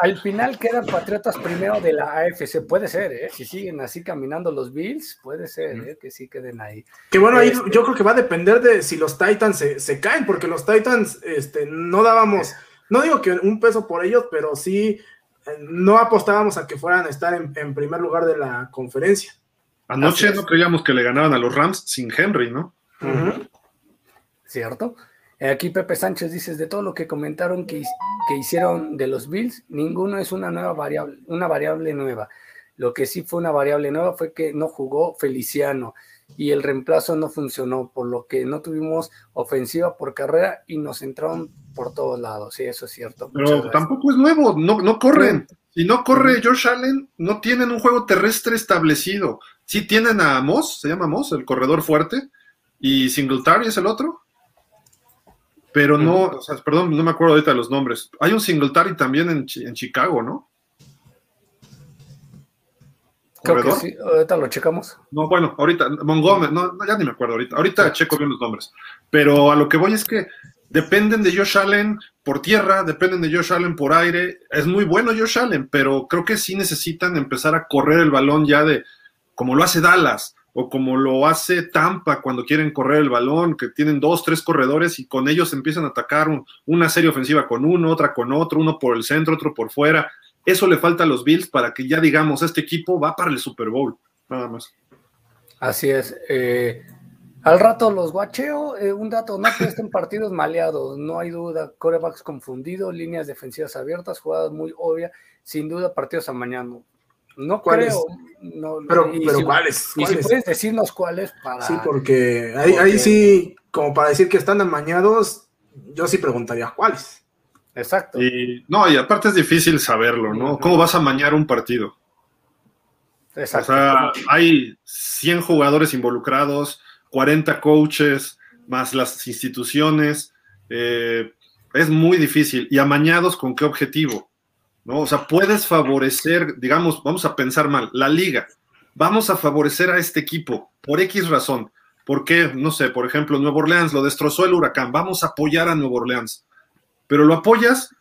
al, final quedan Patriotas primero de la AFC, puede ser, ¿eh? si siguen así caminando los Bills, puede ser ¿eh? que sí queden ahí. Que bueno, ahí este yo creo que va a depender de si los Titans se, caen, porque los Titans este, no dábamos, no digo que un peso por ellos, pero sí no apostábamos a que fueran a estar en, primer lugar de la conferencia. Anoche no creíamos que le ganaban a los Rams sin Henry, ¿no? Cierto. Aquí Pepe Sánchez dice, de todo lo que comentaron que, que, hicieron de los Bills, ninguno es una nueva variable, una variable nueva. Lo que sí fue una variable nueva fue que no jugó Feliciano y el reemplazo no funcionó, por lo que no tuvimos ofensiva por carrera y nos entraron por todos lados. Sí, eso es cierto. Pero tampoco es nuevo, no, no corren. Si no corre Josh Allen, no tienen un juego terrestre establecido. Sí tienen a Moss, se llama Moss, el corredor fuerte, y Singletary es el otro. Pero no, o sea, perdón, no me acuerdo ahorita de los nombres. Hay un Singletary también en, en Chicago, ¿no? Creo que sí, ahorita lo checamos. No, bueno, ahorita, Montgomery, no, ya ni me acuerdo ahorita. Ahorita checo bien los nombres. Pero a lo que voy es que dependen de Josh Allen por tierra, dependen de Josh Allen por aire. Es muy bueno Josh Allen, pero creo que sí necesitan empezar a correr el balón ya de como lo hace Dallas o como lo hace Tampa cuando quieren correr el balón, que tienen dos, tres corredores y con ellos empiezan a atacar una serie ofensiva con uno, otra con otro, uno por el centro, otro por fuera eso le falta a los Bills para que ya digamos, este equipo va para el Super Bowl, nada más. Así es. Eh, al rato los guacheo, eh, un dato, no que estén partidos maleados, no hay duda, corebacks confundidos, líneas defensivas abiertas, jugadas muy obvias, sin duda partidos a mañana. No creo. No, pero, pero ¿cuáles? Y si puedes decirnos cuáles para. Sí, porque ahí, ahí sí, como para decir que están amañados, yo sí preguntaría cuáles. Exacto. Y, no, y aparte es difícil saberlo, ¿no? ¿Cómo vas a mañar un partido? Exacto. O sea, hay 100 jugadores involucrados, 40 coaches, más las instituciones. Eh, es muy difícil. ¿Y amañados con qué objetivo? ¿No? O sea, puedes favorecer, digamos, vamos a pensar mal, la liga. Vamos a favorecer a este equipo por X razón. ¿Por qué? No sé, por ejemplo, Nuevo Orleans lo destrozó el huracán. Vamos a apoyar a Nuevo Orleans pero lo apoyas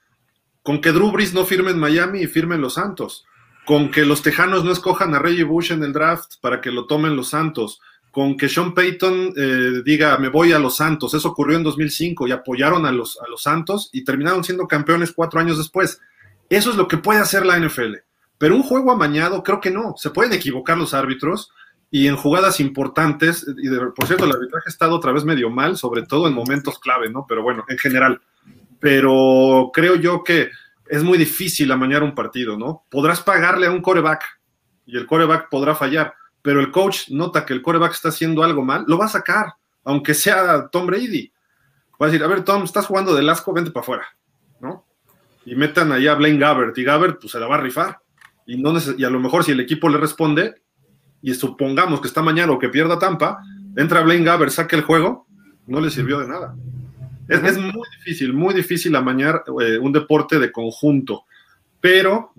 con que Drew Brees no firme en Miami y firme en los Santos, con que los Tejanos no escojan a Reggie Bush en el draft para que lo tomen los Santos, con que Sean Payton eh, diga me voy a los Santos. Eso ocurrió en 2005 y apoyaron a los, a los Santos y terminaron siendo campeones cuatro años después. Eso es lo que puede hacer la NFL. Pero un juego amañado, creo que no. Se pueden equivocar los árbitros y en jugadas importantes, y por cierto, el arbitraje ha estado otra vez medio mal, sobre todo en momentos clave, ¿no? Pero bueno, en general pero creo yo que es muy difícil amañar un partido, ¿no? Podrás pagarle a un coreback y el coreback podrá fallar, pero el coach nota que el coreback está haciendo algo mal, lo va a sacar, aunque sea Tom Brady. Va a decir, a ver, Tom, estás jugando de asco, vente para afuera. Y metan allá a Blaine Gabbert y Gabbert pues se la va a rifar. Y, no y a lo mejor si el equipo le responde, y supongamos que está mañana o que pierda Tampa, entra Blaine Gabbert, saque el juego, no le sirvió de nada. Es, muy difícil, muy difícil amañar eh, un deporte de conjunto. Pero,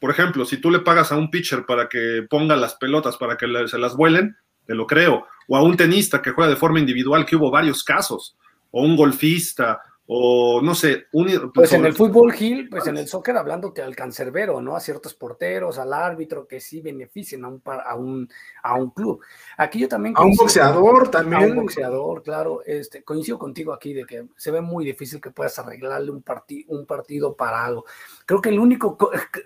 por ejemplo, si tú le pagas a un pitcher para que ponga las pelotas, para que se las vuelen, te lo creo. O a un tenista que juega de forma individual, que hubo varios casos. O un golfista, o no sé, un, pues en el fútbol Gil, pues en el soccer hablando que al cancerbero, ¿no? A ciertos porteros, al árbitro que sí benefician a un, a un, a un club. Aquí yo también a un boxeador también. A un boxeador, claro, este coincido contigo aquí de que se ve muy difícil que puedas arreglarle un, un partido para algo. Creo que el único,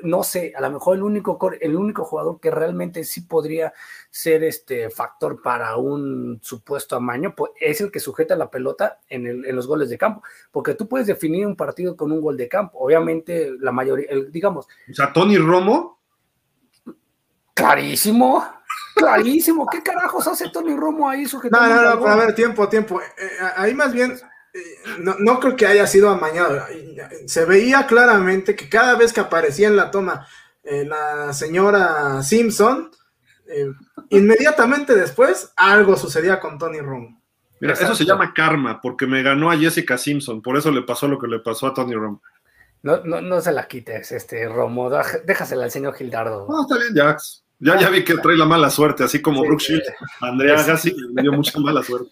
no sé, a lo mejor el único, el único jugador que realmente sí podría ser este factor para un supuesto amaño pues, es el que sujeta la pelota en, el, en, los goles de campo, porque tú puedes definir un partido con un gol de campo. Obviamente, la mayoría, digamos. O sea, Tony Romo. Clarísimo. Clarísimo, ¿qué carajos hace Tony Romo ahí sujetando? No, no, no, a ver, tiempo, tiempo. Eh, eh, ahí más bien no, creo que haya sido amañado. Se veía claramente que cada vez que aparecía en la toma eh, la señora Simpson, eh, inmediatamente después algo sucedía con Tony Romo. Mira, eso se llama karma, porque me ganó a Jessica Simpson, por eso le pasó lo que le pasó a Tony Romo. No, no, no se la quites, este Romo, déjasela al señor Gildardo. No, está bien, Jax. Ya, ya vi que trae la mala suerte, así como Brooke Shields. Andrea Gassi le dio mucha mala suerte.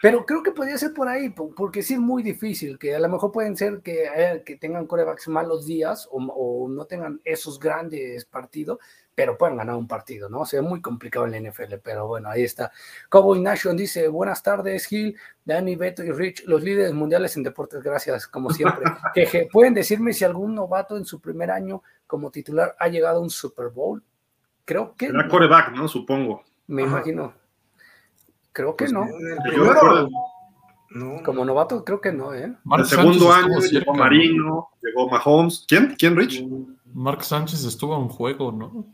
Pero creo que podría ser por ahí, porque sí es muy difícil, que a lo mejor pueden ser que, eh, que tengan corebacks malos días o, no tengan esos grandes partidos, pero pueden ganar un partido, ¿no? O sea, es muy complicado en la NFL, pero bueno, ahí está. Cowboy Nation dice, buenas tardes, Gil, Danny, Beto y Rich, los líderes mundiales en deportes, gracias, como siempre. ¿Pueden decirme si algún novato en su primer año como titular ha llegado a un Super Bowl? Creo que... Era coreback, ¿no? Supongo. Me imagino. Creo que pues no. Como novato, creo que no, ¿eh? el segundo año llegó Marino, llegó Mahomes. ¿Quién? ¿Quién, Rich? Mark Sánchez estuvo en un juego, ¿no?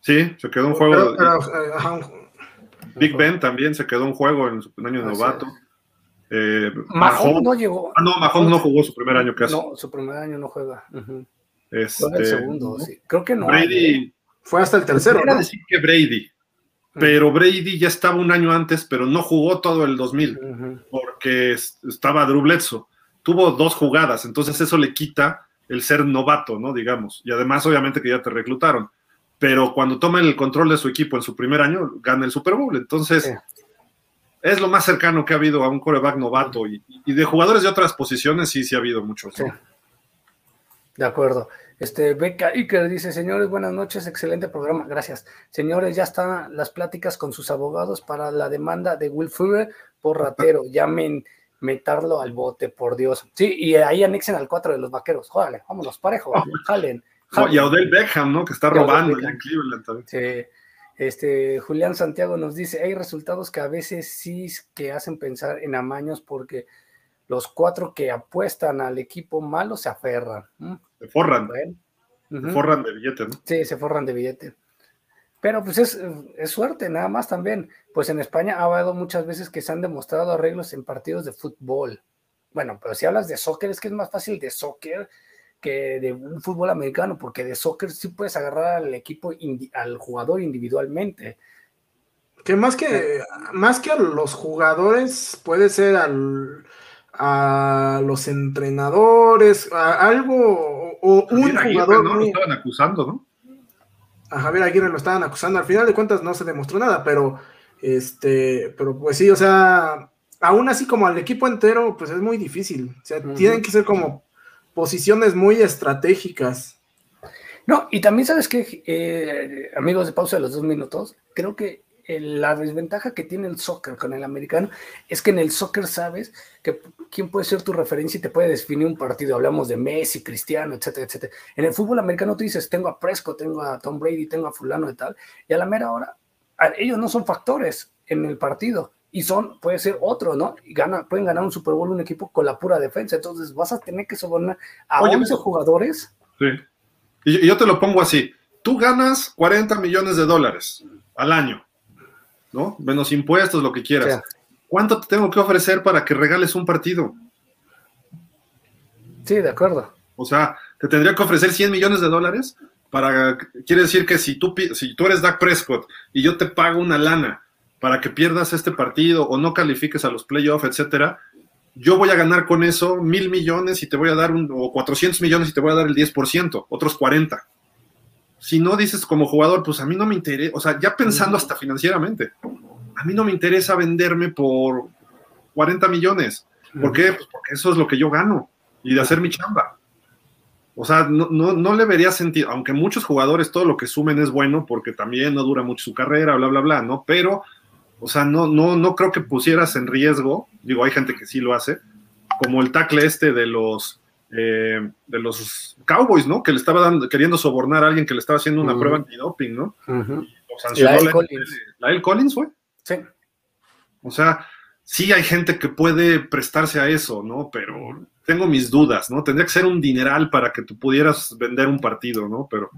Sí, se quedó un juego. Big Ben también se quedó un juego en su año de novato. Eh, Mahomes, no llegó. Ah, no, Mahomes no jugó su primer año casi. No, su primer año no juega. este, el segundo, sí. Creo que no. Brady. Fue hasta el tercero. ¿no? decir que Brady pero Brady ya estaba un año antes, pero no jugó todo el 2000 porque estaba Drew Bledsoe. Tuvo dos jugadas, entonces eso le quita el ser novato, ¿no? Digamos. Y además, obviamente, que ya te reclutaron. Pero cuando toma el control de su equipo en su primer año, gana el Super Bowl. Entonces, es lo más cercano que ha habido a un coreback novato. Y, de jugadores de otras posiciones, sí, sí ha habido muchos. De acuerdo. Este, Beca Iker dice, señores, buenas noches, excelente programa, gracias. Señores, ya están las pláticas con sus abogados para la demanda de Will Fuller por ratero. Llamen, meterlo al bote, por Dios. Sí, y ahí anexen al cuatro de los vaqueros. Órale, vámonos, parejo, jalen. Y a Odell Beckham, ¿no? Que está robando en Cleveland también. Sí. Este, Julián Santiago nos dice, hay resultados que a veces sí que hacen pensar en amaños porque los cuatro que apuestan al equipo malo se aferran. Se forran. Se forran de billete, ¿no? Sí, se forran de billete. Pero pues es, suerte, nada más también. Pues en España ha habido muchas veces que se han demostrado arreglos en partidos de fútbol. Bueno, pero si hablas de soccer, es que es más fácil de soccer que de un fútbol americano, porque de soccer sí puedes agarrar al equipo, al jugador individualmente. Que más que, más que a los jugadores, puede ser al, a los entrenadores, a algo, o un jugador. ¿no? Lo estaban acusando, ¿no? A Javier Aguirre lo estaban acusando. Al final de cuentas no se demostró nada, pero este, pero pues sí, o sea, aún así como al equipo entero, pues es muy difícil. O sea, tienen que ser como posiciones muy estratégicas. No, y también sabes que, eh, amigos de pausa de los dos minutos, creo que la desventaja que tiene el soccer con el americano es que en el soccer sabes que quién puede ser tu referencia y te puede definir un partido. Hablamos de Messi, Cristiano, etcétera, etcétera. En el fútbol americano tú dices, tengo a Prescott, tengo a Tom Brady, tengo a fulano y tal, y a la mera hora, ellos no son factores en el partido y son, puede ser otro, ¿no? Y gana, pueden ganar un Super Bowl un equipo con la pura defensa. Entonces vas a tener que sobornar a Oye, 11 jugadores. Sí. Y yo te lo pongo así. Tú ganas 40 millones de dólares al año ¿no? Menos impuestos, lo que quieras. ¿Cuánto te tengo que ofrecer para que regales un partido? Sí, de acuerdo. O sea, te tendría que ofrecer 100 millones de dólares para, quiere decir que si tú, si tú eres Dak Prescott y yo te pago una lana para que pierdas este partido o no califiques a los playoffs, etcétera, yo voy a ganar con eso mil millones y te voy a dar un, o 400 millones y te voy a dar el 10%, otros 40 si no dices como jugador, pues a mí no me interesa, o sea, ya pensando hasta financieramente, a mí no me interesa venderme por 40 millones. ¿Por qué? Pues porque eso es lo que yo gano y de hacer mi chamba. O sea, no, no, no, le vería sentido, aunque muchos jugadores todo lo que sumen es bueno porque también no dura mucho su carrera, bla, bla, bla, ¿no? Pero, o sea, no, no, no creo que pusieras en riesgo, digo, hay gente que sí lo hace, como el tackle este de los, eh, de los Cowboys, ¿no? Que le estaba dando, queriendo sobornar a alguien que le estaba haciendo una prueba antidoping, ¿no? Sancionó la, Collins. ¿La Collins fue? Sí. O sea, sí hay gente que puede prestarse a eso, ¿no? Pero tengo mis dudas, ¿no? Tendría que ser un dineral para que tú pudieras vender un partido, ¿no? Pero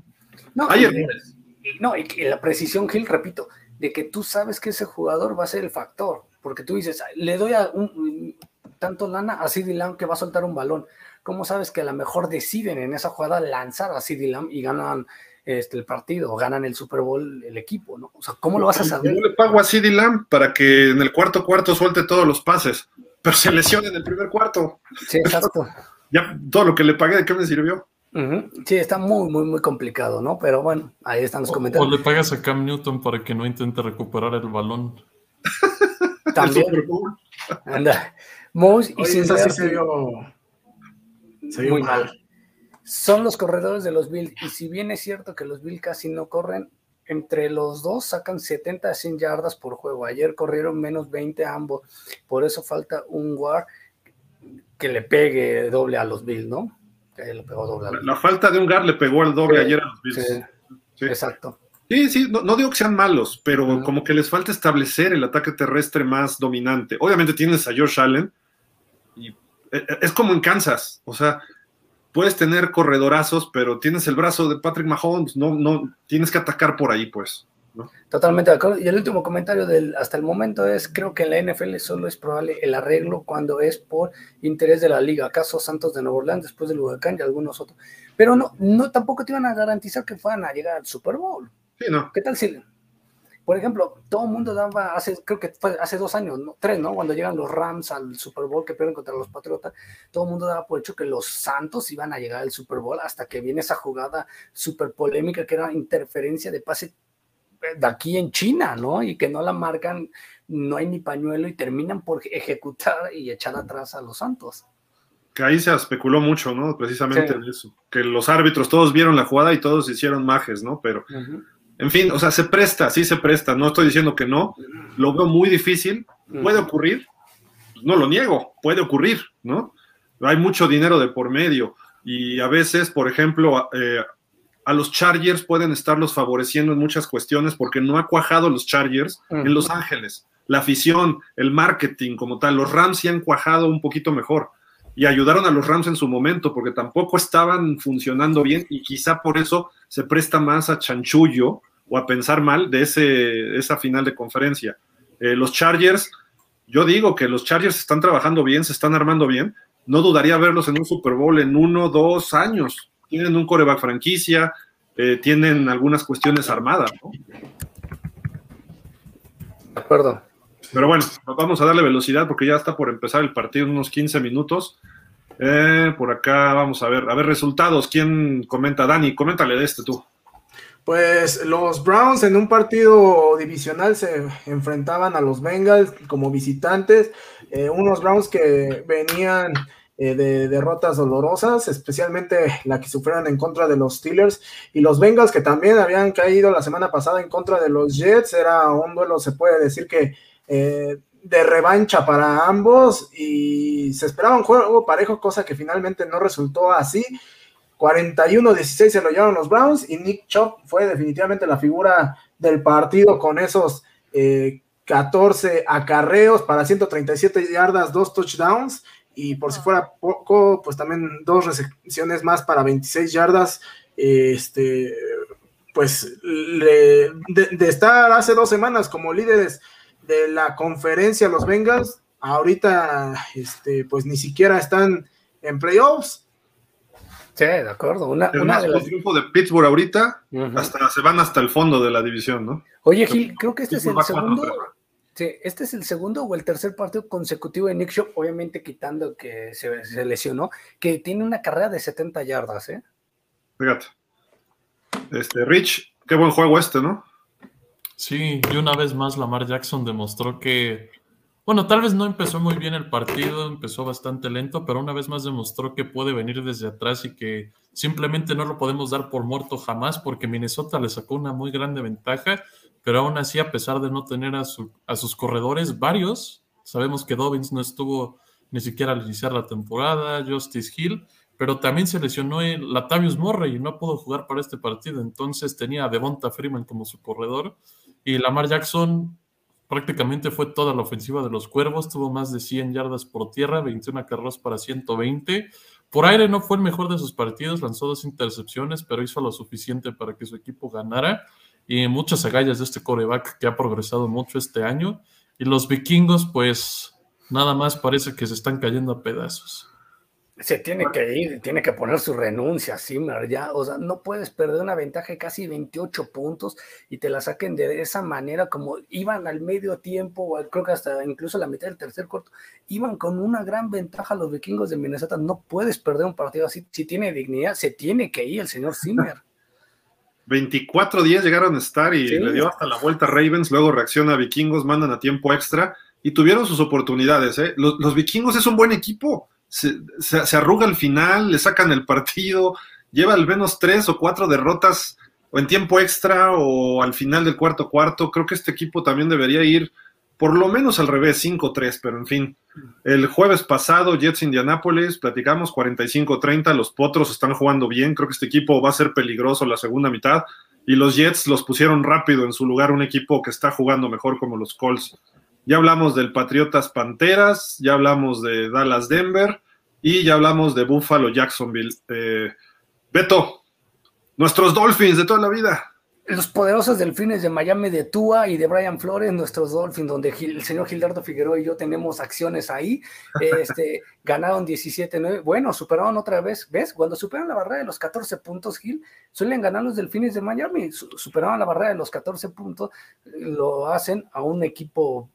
no, hay errores. No, y la precisión, Gil, repito, de que tú sabes que ese jugador va a ser el factor, porque tú dices, le doy a un, tanto lana a CD Lamb que va a soltar un balón. ¿Cómo sabes que a lo mejor deciden en esa jugada lanzar a CD Lamb y ganan este, el partido o ganan el Super Bowl el equipo, ¿no? O sea, ¿cómo lo vas a saber? Yo le pago a CD Lamb para que en el cuarto cuarto suelte todos los pases pero se lesiona en el primer cuarto. Sí, exacto. ya todo lo que le pagué, ¿de qué me sirvió? Sí, está muy, muy, muy complicado, ¿no? Pero bueno, ahí están los comentarios. O le pagas a Cam Newton para que no intente recuperar el balón. También. Anda. Mouse y sin sí se vio, muy mal. Son los corredores de los Bills. Y si bien es cierto que los Bills casi no corren, entre los dos sacan 70 a 100 yardas por juego. Ayer corrieron menos 20 ambos. Por eso falta un guard que le pegue doble a los Bills, ¿no? la, falta de un guard le pegó el doble ayer a los Bills. Exacto. Sí, sí, no, digo que sean malos, pero como que les falta establecer el ataque terrestre más dominante. Obviamente tienes a Josh Allen y es como en Kansas, o sea, puedes tener corredorazos, pero tienes el brazo de Patrick Mahomes, no, no, tienes que atacar por ahí, pues. Totalmente de acuerdo. Y el último comentario del hasta el momento es, creo que en la NFL solo es probable el arreglo cuando es por interés de la liga. Acaso Santos de Nueva Orleans después del huracán y algunos otros. Pero no, no tampoco te iban a garantizar que fueran a llegar al Super Bowl. Sí, no. ¿Qué tal si por ejemplo, todo el mundo daba, hace, creo que fue hace dos años, ¿no? tres, ¿no? Cuando llegan los Rams al Super Bowl que pierden contra los Patriotas, todo el mundo daba por hecho que los Santos iban a llegar al Super Bowl hasta que viene esa jugada súper polémica que era interferencia de pase de aquí en China, ¿no? Y que no la marcan, no hay ni pañuelo y terminan por ejecutar y echar atrás a los Santos. Que ahí se especuló mucho, ¿no? Precisamente en eso. Que los árbitros todos vieron la jugada y todos hicieron majes, ¿no? Pero. En fin, o sea, se presta, sí se presta, no estoy diciendo que no, lo veo muy difícil, puede ocurrir, no lo niego, puede ocurrir, ¿no? Hay mucho dinero de por medio y a veces, por ejemplo, eh, a los Chargers pueden estarlos favoreciendo en muchas cuestiones porque no ha cuajado los Chargers en Los Ángeles. La afición, el marketing como tal, los Rams sí han cuajado un poquito mejor y ayudaron a los Rams en su momento porque tampoco estaban funcionando bien y quizá por eso se presta más a chanchullo o a pensar mal de ese, esa final de conferencia. Eh, los Chargers, yo digo que los Chargers están trabajando bien, se están armando bien. No dudaría verlos en un Super Bowl en uno, dos años. Tienen un coreback franquicia, eh, tienen algunas cuestiones armadas. ¿no? De acuerdo. Pero bueno, vamos a darle velocidad porque ya está por empezar el partido en unos 15 minutos. Eh, por acá vamos a ver, a ver resultados. ¿Quién comenta? Dani, coméntale de este tú. Pues los Browns en un partido divisional se enfrentaban a los Bengals como visitantes, eh, unos Browns que venían eh, de derrotas dolorosas, especialmente la que sufrieron en contra de los Steelers y los Bengals que también habían caído la semana pasada en contra de los Jets, era un duelo, se puede decir que eh, de revancha para ambos y se esperaba un juego parejo, cosa que finalmente no resultó así. 41-16 se lo llevaron los Browns y Nick Chop fue definitivamente la figura del partido con esos 14 eh, acarreos para 137 yardas, dos touchdowns y por si fuera poco, pues también dos recepciones más para 26 yardas. Este, pues de, de estar hace dos semanas como líderes de la conferencia los Bengals, ahorita este, pues ni siquiera están en playoffs. Sí, de acuerdo. Una, una de grupo de Pittsburgh ahorita hasta se van hasta el fondo de la división, ¿no? Oye, Gil, creo que este es el segundo. Sí, este es el segundo o el tercer partido consecutivo de Nick Shop, obviamente quitando que se, se, lesionó, que tiene una carrera de 70 yardas, ¿eh? Fíjate. Este, Rich, qué buen juego este, ¿no? Sí, y una vez más Lamar Jackson demostró que Bueno, tal vez no empezó muy bien el partido, empezó bastante lento, pero una vez más demostró que puede venir desde atrás y que simplemente no lo podemos dar por muerto jamás porque Minnesota le sacó una muy grande ventaja, pero aún así, a pesar de no tener a, sus corredores, varios, sabemos que Dobbins no estuvo ni siquiera al iniciar la temporada, Justice Hill, pero también se lesionó el Latavius Murray y no pudo jugar para este partido, entonces tenía a Devonta Freeman como su corredor y Lamar Jackson prácticamente fue toda la ofensiva de los Cuervos, tuvo más de 100 yardas por tierra, 21 carros para 120. Por aire no fue el mejor de sus partidos, lanzó dos intercepciones, pero hizo lo suficiente para que su equipo ganara. Y muchas agallas de este coreback que ha progresado mucho este año. Y los vikingos, pues nada más parece que se están cayendo a pedazos se tiene que ir, tiene que poner su renuncia, Zimmer, ya, o sea, no puedes perder una ventaja de casi 28 puntos y te la saquen de esa manera como iban al medio tiempo, o creo que hasta incluso la mitad del tercer cuarto, iban con una gran ventaja los vikingos de Minnesota, no puedes perder un partido así, si tiene dignidad, se tiene que ir el señor Zimmer. 24 días llegaron a estar y le dio hasta la vuelta a Ravens, luego reacciona a Vikingos, mandan a tiempo extra y tuvieron sus oportunidades, ¿eh? los Vikingos es un buen equipo se, arruga al final, le sacan el partido, lleva al menos tres o cuatro derrotas o en tiempo extra o al final del cuarto cuarto. Creo que este equipo también debería ir por lo menos al revés, 5-3, pero en fin. El jueves pasado, Jets Indianapolis, platicamos 45-30, los Potros están jugando bien, creo que este equipo va a ser peligroso la segunda mitad y los Jets los pusieron rápido en su lugar, un equipo que está jugando mejor como los Colts. Ya hablamos del Patriotas Panteras, ya hablamos de Dallas Denver y ya hablamos de Buffalo Jacksonville. Eh, Beto, nuestros Dolphins de toda la vida. Los poderosos delfines de Miami de Tua y de Brian Flores, nuestros Dolphins, donde el señor Gildardo Figueroa y yo tenemos acciones ahí, este, ganaron 17-9. Bueno, superaron otra vez, ¿ves? Cuando superan la barrera de los 14 puntos, Gil, suelen ganar los delfines de Miami. Superaron la barrera de los 14 puntos, lo hacen a un equipo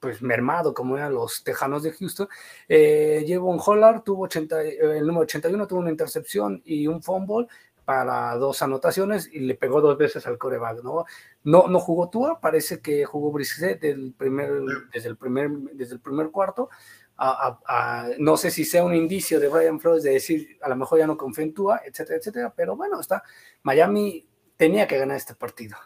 pues mermado como eran los Tejanos de Houston. Eh, un Hollar tuvo 80, eh, el número 81 tuvo una intercepción y un fumble para dos anotaciones y le pegó dos veces al coreback, ¿no? No, no jugó Tua, parece que jugó Brissett del primer, desde, el primer, desde el primer cuarto. no sé si sea un indicio de Brian Flores de decir a lo mejor ya no confía en Tua, etcétera, etcétera, pero bueno, está. Miami tenía que ganar este partido.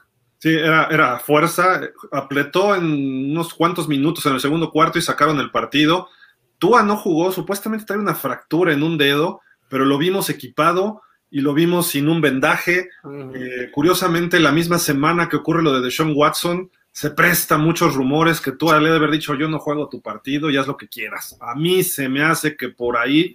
Sí, era, era fuerza, apretó en unos cuantos minutos en el segundo cuarto y sacaron el partido. Tua no jugó, supuestamente trae una fractura en un dedo, pero lo vimos equipado y lo vimos sin un vendaje. Eh, curiosamente, la misma semana que ocurre lo de Deshaun Watson, se presta muchos rumores que Tua le debe haber dicho yo no juego tu partido y haz lo que quieras. A mí se me hace que por ahí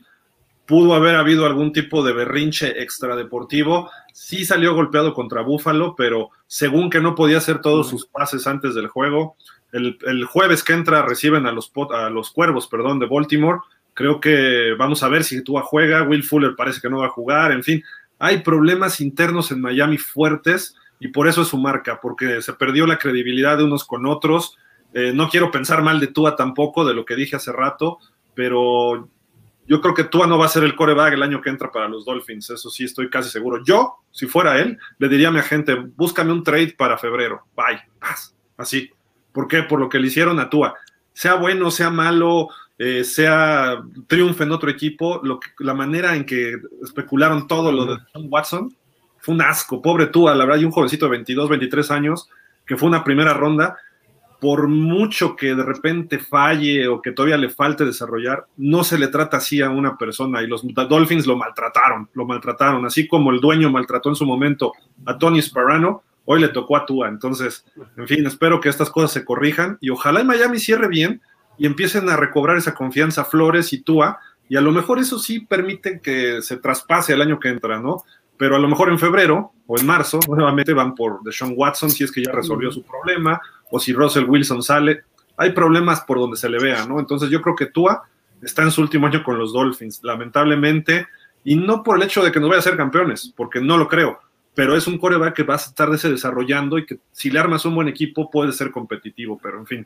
pudo haber habido algún tipo de berrinche extradeportivo. Sí salió golpeado contra Búfalo, pero según que no podía hacer todos sus pases antes del juego. El, jueves que entra reciben a los, a los Cuervos perdón, de Baltimore. Creo que vamos a ver si Tua juega. Will Fuller parece que no va a jugar. En fin, hay problemas internos en Miami fuertes y por eso es su marca, porque se perdió la credibilidad de unos con otros. Eh, no quiero pensar mal de Tua tampoco, de lo que dije hace rato, pero yo creo que Tua no va a ser el coreback el año que entra para los Dolphins, eso sí estoy casi seguro. Yo, si fuera él, le diría a mi agente, búscame un trade para febrero, bye, paz, así. ¿Por qué? Por lo que le hicieron a Tua. Sea bueno, sea malo, eh, sea triunfe en otro equipo, lo la manera en que especularon todo lo de John Watson fue un asco. Pobre Tua, la verdad, y un jovencito de 22, 23 años, que fue una primera ronda, por mucho que de repente falle o que todavía le falte desarrollar, no se le trata así a una persona y los Dolphins lo maltrataron, lo maltrataron, así como el dueño maltrató en su momento a Tony Sparano, hoy le tocó a Tua. Entonces, en fin, espero que estas cosas se corrijan y ojalá en Miami cierre bien y empiecen a recobrar esa confianza Flores y Tua y a lo mejor eso sí permite que se traspase el año que entra, ¿no? Pero a lo mejor en febrero o en marzo nuevamente van por Deshaun Watson si es que ya resolvió su problema o si Russell Wilson sale. Hay problemas por donde se le vea, ¿no? Entonces yo creo que Tua está en su último año con los Dolphins, lamentablemente, y no por el hecho de que no vaya a ser campeones, porque no lo creo, pero es un coreback que va a estar desarrollando y que si le armas un buen equipo puede ser competitivo, pero en fin.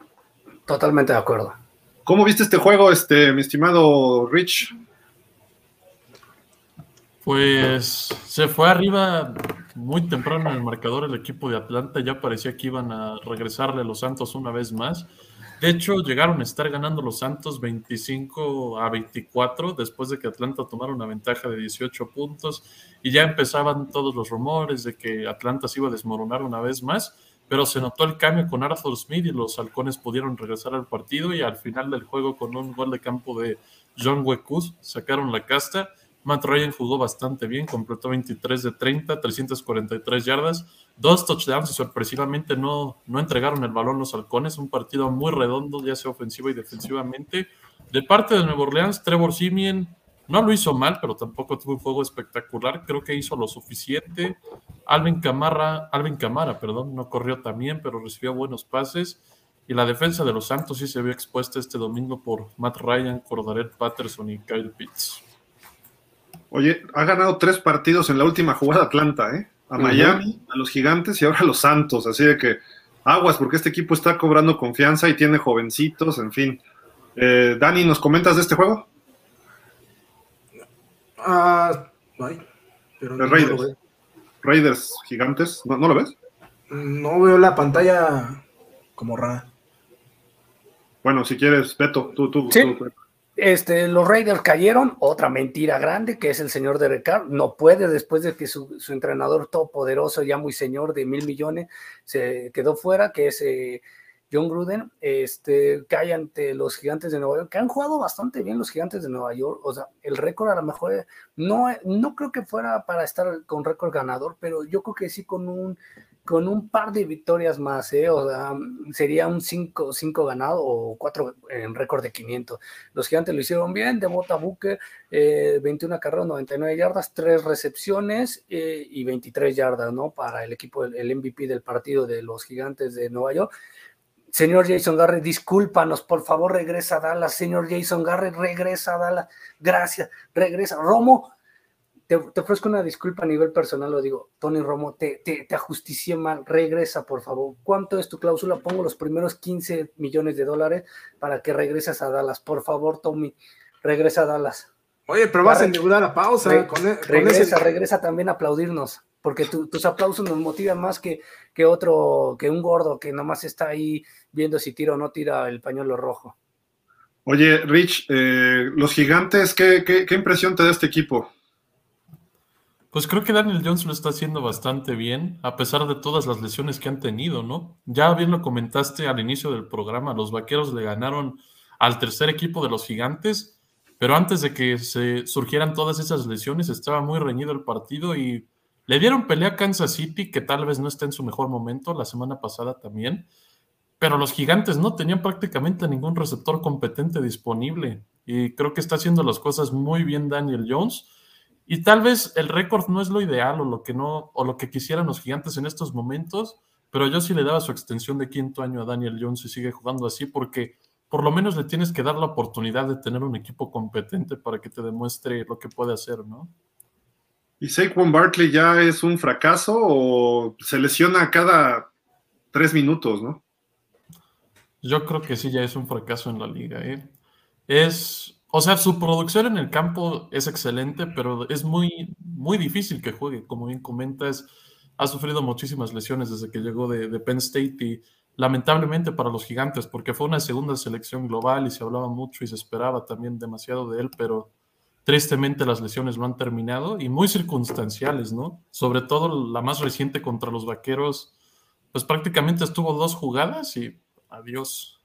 Totalmente de acuerdo. ¿Cómo viste este juego, este, mi estimado Rich? Pues se fue arriba muy temprano en el marcador el equipo de Atlanta, ya parecía que iban a regresarle a los Santos una vez más, De hecho, llegaron a estar ganando los Santos 25 a 24 después de que Atlanta tomara una ventaja de 18 puntos. Y ya empezaban todos los rumores de que Atlanta se iba a desmoronar una vez más, pero se notó el cambio con Arthur Smith y los halcones pudieron regresar al partido y al final del juego con un gol de campo de John Wekus sacaron la casta Matt Ryan jugó bastante bien, completó 23 de 30, 343 yardas, dos touchdowns y sorpresivamente no, no entregaron el balón los halcones. Un partido muy redondo, ya sea ofensivo y defensivamente. De parte de Nueva Orleans, Trevor Simien no lo hizo mal, pero tampoco tuvo un juego espectacular. Creo que hizo lo suficiente. Alvin Camara, Alvin Camara, perdón, no corrió también, pero recibió buenos pases. Y la defensa de los Santos sí se vio expuesta este domingo por Matt Ryan, Cordarette Patterson y Kyle Pitts. Oye, ha ganado tres partidos en la última jugada Atlanta, ¿eh? A Miami, a los Gigantes y ahora a los Santos. Así de que aguas, porque este equipo está cobrando confianza y tiene jovencitos, en fin. Eh, Dani, ¿nos comentas de este juego? Ah, pero Raiders. Raiders Gigantes, ¿No, lo ves? No veo la pantalla como rara. Bueno, si quieres, Beto, tú, tú. tú este, los Raiders cayeron, otra mentira grande, que es el señor de Carr. No puede, después de que su, entrenador todopoderoso, ya muy señor de mil millones, se quedó fuera, que es eh, John Gruden, este, cae ante los gigantes de Nueva York, que han jugado bastante bien los gigantes de Nueva York. O sea, el récord a lo mejor no, no creo que fuera para estar con récord ganador, pero yo creo que sí con un con un par de victorias más, ¿eh? o sea, sería un 5 ganado o 4 en récord de 500. Los gigantes lo hicieron bien, de Bota Booker, 21 carreras, 99 yardas, 3 recepciones eh, y 23 yardas, ¿no? Para el equipo, el MVP del partido de los gigantes de Nueva York. Señor Jason Garrett, discúlpanos, por favor, regresa a Dallas. Señor Jason Garrett, regresa a Dallas. Gracias, regresa. Romo, te, ofrezco una disculpa a nivel personal, lo digo, Tony Romo, te, te, te ajusticié mal, regresa por favor. ¿Cuánto es tu cláusula? Pongo los primeros 15 millones de dólares para que regreses a Dallas. Por favor, Tommy, regresa a Dallas. Oye, pero vas a endeudar la pausa. E, regresa, regresa también a aplaudirnos, porque tus aplausos nos motivan más que, que otro, que un gordo que nomás está ahí viendo si tira o no tira el pañuelo rojo. Oye, Rich, eh, los gigantes, ¿qué, ¿qué, qué, impresión te da este equipo? Pues creo que Daniel Jones lo está haciendo bastante bien, a pesar de todas las lesiones que han tenido, ¿no? Ya bien lo comentaste al inicio del programa, los vaqueros le ganaron al tercer equipo de los gigantes, pero antes de que se surgieran todas esas lesiones estaba muy reñido el partido y le dieron pelea a Kansas City, que tal vez no esté en su mejor momento, la semana pasada también, pero los gigantes no tenían prácticamente ningún receptor competente disponible y creo que está haciendo las cosas muy bien Daniel Jones y tal vez el récord no es lo ideal o lo que no, o lo que quisieran los gigantes en estos momentos, pero yo sí le daba su extensión de quinto año a Daniel Jones y sigue jugando así porque por lo menos le tienes que dar la oportunidad de tener un equipo competente para que te demuestre lo que puede hacer, ¿no? ¿Y Saquon Barkley ya es un fracaso o se lesiona cada tres minutos, no? Yo creo que sí, ya es un fracaso en la liga, ¿eh? Es o sea, su producción en el campo es excelente, pero es muy, muy difícil que juegue. Como bien comentas, ha sufrido muchísimas lesiones desde que llegó de, Penn State y lamentablemente para los gigantes, porque fue una segunda selección global y se hablaba mucho y se esperaba también demasiado de él, pero tristemente las lesiones no han terminado y muy circunstanciales, ¿no? Sobre todo la más reciente contra los vaqueros, pues prácticamente estuvo dos jugadas y adiós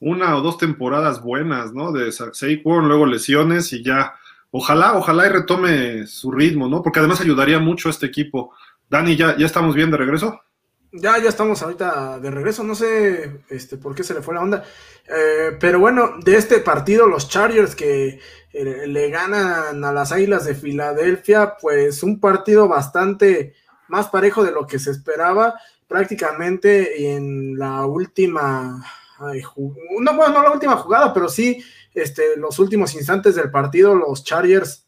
una o dos temporadas buenas, ¿no? De Saquon, luego lesiones y ya. Ojalá, ojalá y retome su ritmo, ¿no? Porque además ayudaría mucho a este equipo. Dani, ¿ya, ya estamos bien de regreso? Ya, ya estamos ahorita de regreso. No sé este, por qué se le fue la onda. Eh, pero bueno, de este partido, los Chargers que eh, le ganan a las Águilas de Filadelfia, pues un partido bastante más parejo de lo que se esperaba. Prácticamente en la última no, bueno, no la última jugada, pero sí este, los últimos instantes del partido, los Chargers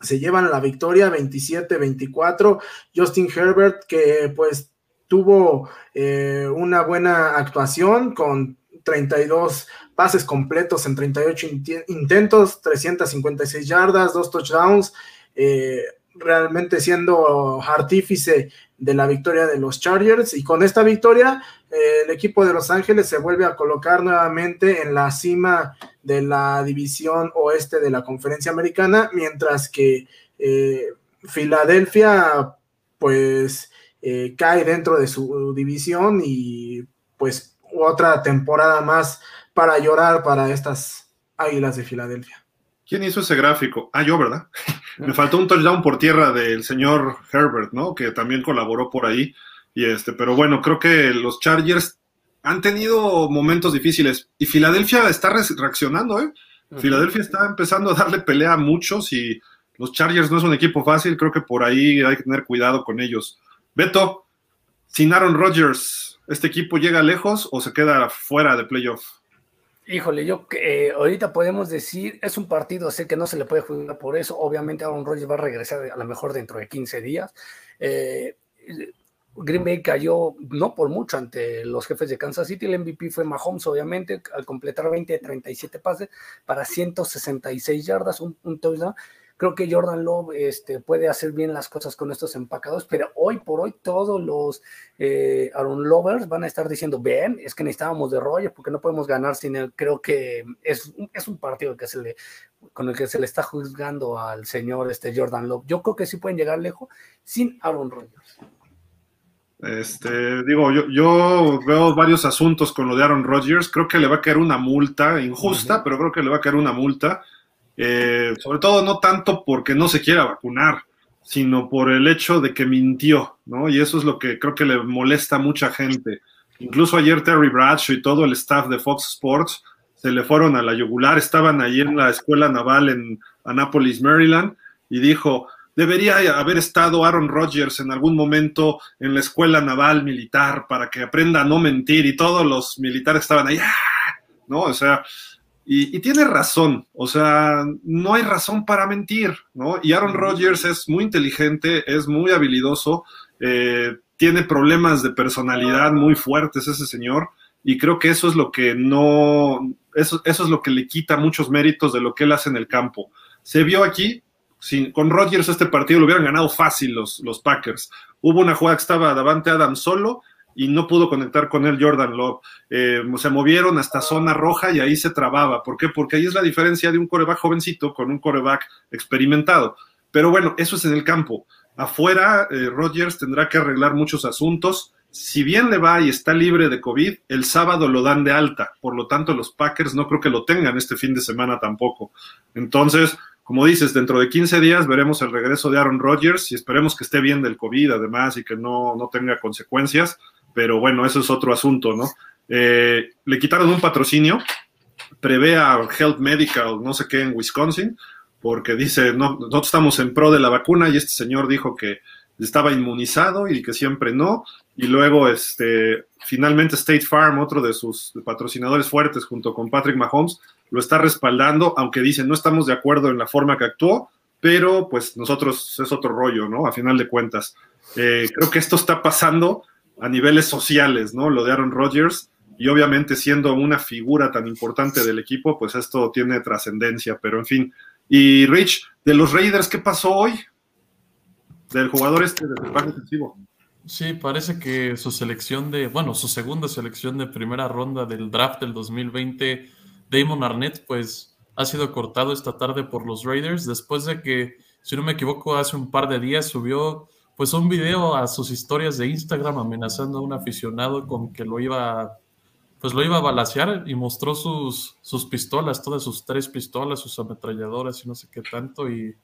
se llevan la victoria 27-24. Justin Herbert, que pues tuvo eh, una buena actuación con 32 pases completos en 38 intentos, 356 yardas, dos touchdowns. Eh, realmente siendo artífice de la victoria de los Chargers y con esta victoria eh, el equipo de Los Ángeles se vuelve a colocar nuevamente en la cima de la división oeste de la conferencia americana, mientras que eh, Filadelfia pues eh, cae dentro de su división y pues otra temporada más para llorar para estas Águilas de Filadelfia. ¿Quién hizo ese gráfico? Ah, yo, ¿verdad? Me faltó un touchdown por tierra del señor Herbert, ¿no? Que también colaboró por ahí. Y este, pero bueno, creo que los Chargers han tenido momentos difíciles y Filadelfia está reaccionando, ¿eh? Filadelfia está empezando a darle pelea a muchos y los Chargers no es un equipo fácil, creo que por ahí hay que tener cuidado con ellos. Beto, sin Aaron Rodgers, ¿este equipo llega lejos o se queda fuera de playoff? Híjole, yo eh, ahorita podemos decir, es un partido, sé que no se le puede jugar por eso, obviamente Aaron Rodgers va a regresar a lo mejor dentro de 15 días. Eh, Green Bay cayó no por mucho ante los jefes de Kansas City, el MVP fue Mahomes, obviamente, al completar 20 de 37 pases para 166 yardas, un, un touchdown, Creo que Jordan Love este, puede hacer bien las cosas con estos empacados, pero hoy por hoy todos los eh, Aaron Lovers van a estar diciendo, ven, es que necesitábamos de Rogers porque no podemos ganar sin él. Creo que es, es un partido que se le, con el que se le está juzgando al señor este Jordan Love. Yo creo que sí pueden llegar lejos sin Aaron Rodgers. Este, digo, yo, yo, veo varios asuntos con lo de Aaron Rodgers. Creo que le va a caer una multa injusta, pero creo que le va a caer una multa. Eh, sobre todo no tanto porque no se quiera vacunar, sino por el hecho de que mintió, ¿no? Y eso es lo que creo que le molesta a mucha gente. Incluso ayer Terry Bradshaw y todo el staff de Fox Sports se le fueron a la yugular, estaban ahí en la escuela naval en Annapolis, Maryland, y dijo, debería haber estado Aaron Rodgers en algún momento en la escuela naval militar para que aprenda a no mentir, y todos los militares estaban ahí, ¡ah! ¿no? O sea, y, tiene razón, o sea, no hay razón para mentir, ¿no? Y Aaron Rodgers es muy inteligente, es muy habilidoso, eh, tiene problemas de personalidad muy fuertes ese señor, y creo que eso es lo que no, eso, eso es lo que le quita muchos méritos de lo que él hace en el campo. Se vio aquí, sin, con Rodgers este partido lo hubieran ganado fácil los, los Packers. Hubo una jugada que estaba Davante Adams solo y no pudo conectar con él Jordan Love. Eh, se movieron hasta zona roja y ahí se trababa. ¿Por qué? Porque ahí es la diferencia de un coreback jovencito con un coreback experimentado. Pero bueno, eso es en el campo. Afuera, eh, Rodgers tendrá que arreglar muchos asuntos. Si bien le va y está libre de COVID, el sábado lo dan de alta. Por lo tanto, los Packers no creo que lo tengan este fin de semana tampoco. Entonces, como dices, dentro de 15 días veremos el regreso de Aaron Rodgers y esperemos que esté bien del COVID además y que no, no tenga consecuencias pero bueno, eso es otro asunto, ¿no? Eh, le quitaron un patrocinio, prevé a Health Medical, no sé qué, en Wisconsin, porque dice, no, nosotros estamos en pro de la vacuna y este señor dijo que estaba inmunizado y que siempre no, y luego este, finalmente State Farm, otro de sus patrocinadores fuertes junto con Patrick Mahomes, lo está respaldando, aunque dice, no estamos de acuerdo en la forma que actuó, pero pues nosotros es otro rollo, ¿no? A final de cuentas. Eh, creo que esto está pasando a niveles sociales, ¿no? Lo de Aaron Rodgers y obviamente siendo una figura tan importante del equipo, pues esto tiene trascendencia, pero en fin. Y Rich, de los Raiders, ¿qué pasó hoy? Del jugador este del equipaje defensivo. Sí, parece que su selección de, bueno, su segunda selección de primera ronda del draft del 2020, Damon Arnett, pues ha sido cortado esta tarde por los Raiders después de que, si no me equivoco, hace un par de días subió pues un video a sus historias de Instagram amenazando a un aficionado con que lo iba, pues lo iba a balasear y mostró sus, sus pistolas, todas sus tres pistolas, sus ametralladoras y no sé qué tanto y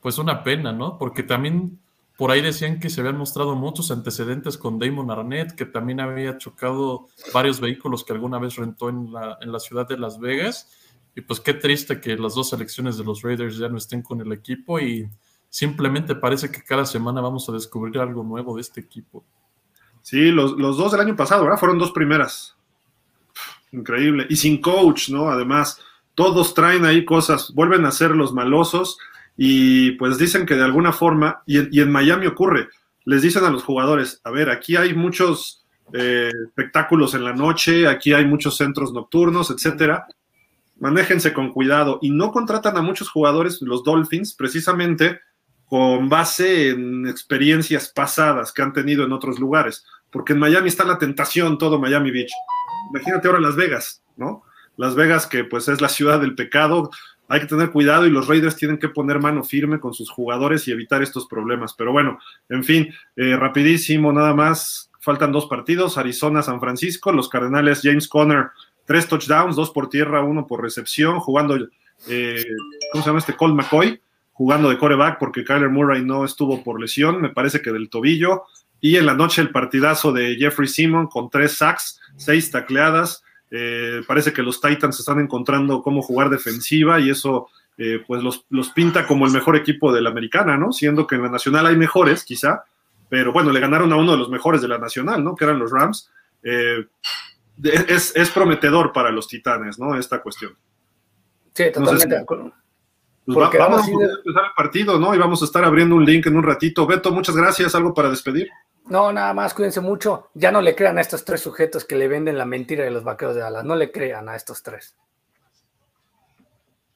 pues una pena, ¿no? Porque también por ahí decían que se habían mostrado muchos antecedentes con Damon Arnett, que también había chocado varios vehículos que alguna vez rentó en la, en la ciudad de Las Vegas. Y pues qué triste que las dos selecciones de los Raiders ya no estén con el equipo y Simplemente parece que cada semana vamos a descubrir algo nuevo de este equipo. Sí, los, dos del año pasado. Fueron dos primeras. Increíble. Y sin coach, ¿no? Además, todos traen ahí cosas, vuelven a ser los malosos y pues dicen que de alguna forma, y en, Miami ocurre, les dicen a los jugadores, a ver, aquí hay muchos eh, espectáculos en la noche, aquí hay muchos centros nocturnos, etcétera. Manéjense con cuidado y no contratan a muchos jugadores, los Dolphins, precisamente con base en experiencias pasadas que han tenido en otros lugares, porque en Miami está la tentación, todo Miami Beach. Imagínate ahora Las Vegas, ¿no? Las Vegas, que pues es la ciudad del pecado, hay que tener cuidado y los Raiders tienen que poner mano firme con sus jugadores y evitar estos problemas. Pero bueno, en fin, eh, rapidísimo, nada más, faltan dos partidos, Arizona, San Francisco, los Cardenales, James Conner, tres touchdowns, dos por tierra, uno por recepción, jugando, eh, ¿cómo se llama este? Colt McCoy, jugando de coreback porque Kyler Murray no estuvo por lesión, me parece que del tobillo. Y en la noche el partidazo de Jeffrey Simon con tres sacks, seis tacleadas. Eh, parece que los Titans están encontrando cómo jugar defensiva y eso eh, pues los, los, pinta como el mejor equipo de la americana, ¿no? Siendo que en la nacional hay mejores, quizá, pero bueno, le ganaron a uno de los mejores de la nacional, ¿no? Que eran los Rams. Eh, es, es, prometedor para los Titanes, ¿no? Esta cuestión. Sí, totalmente de acuerdo. Pues vamos a empezar el partido, ¿no? Y vamos a estar abriendo un link en un ratito. Beto, muchas gracias. ¿Algo para despedir? No, nada más, cuídense mucho. Ya no le crean a estos tres sujetos que le venden la mentira de los vaqueros de Dallas. No le crean a estos tres.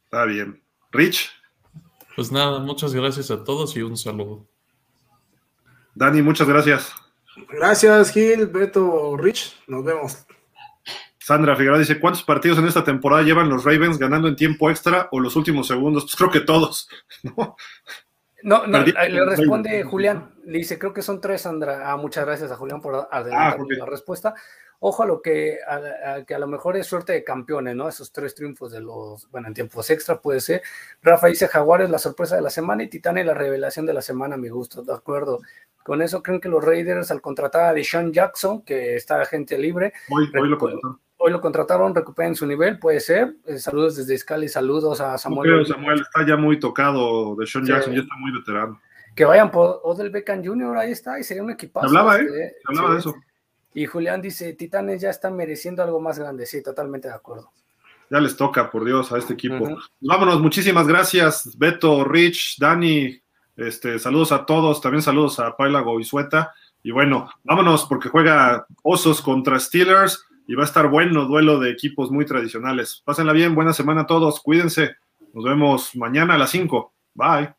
Está bien. Rich. Pues nada, muchas gracias a todos y un saludo. Dani, muchas gracias. Gracias, Gil, Beto, Rich. Nos vemos. Sandra Figueroa dice, ¿cuántos partidos en esta temporada llevan los Ravens ganando en tiempo extra o los últimos segundos? Pues creo que todos. No, no, le responde Julián, le dice, creo que son tres, Sandra. Ah, muchas gracias a Julián por adelantar ah, la respuesta. Ojo a lo que a, que a lo mejor es suerte de campeones, ¿no? Esos tres triunfos de los, bueno, en tiempos extra puede ser. Rafa dice, Jaguares la sorpresa de la semana y Titane la revelación de la semana, mi gusto, de acuerdo. Con eso creen que los Raiders al contratar a Deshaun Jackson, que está agente libre, hoy, hoy lo hoy lo contrataron, recuperen su nivel, puede ser. Eh, saludos desde Scali, saludos a Samuel. Samuel está ya muy tocado, de Sean Jackson ya está muy veterano. Que vayan por Odell Beckham Jr., ahí está, y sería un equipazo. Hablaba, ¿eh? Este, hablaba de eso. Y Julián dice, Titanes ya están mereciendo algo más grande, sí, totalmente de acuerdo. Ya les toca, por Dios, a este equipo. Vámonos, muchísimas gracias, Beto, Rich, Dani, este, saludos a todos, también saludos a Paila Goizueta. Y bueno, vámonos porque juega Osos contra Steelers y va a estar bueno duelo de equipos muy tradicionales. Pásenla bien, buena semana a todos, cuídense. Nos vemos mañana a las 5. Bye.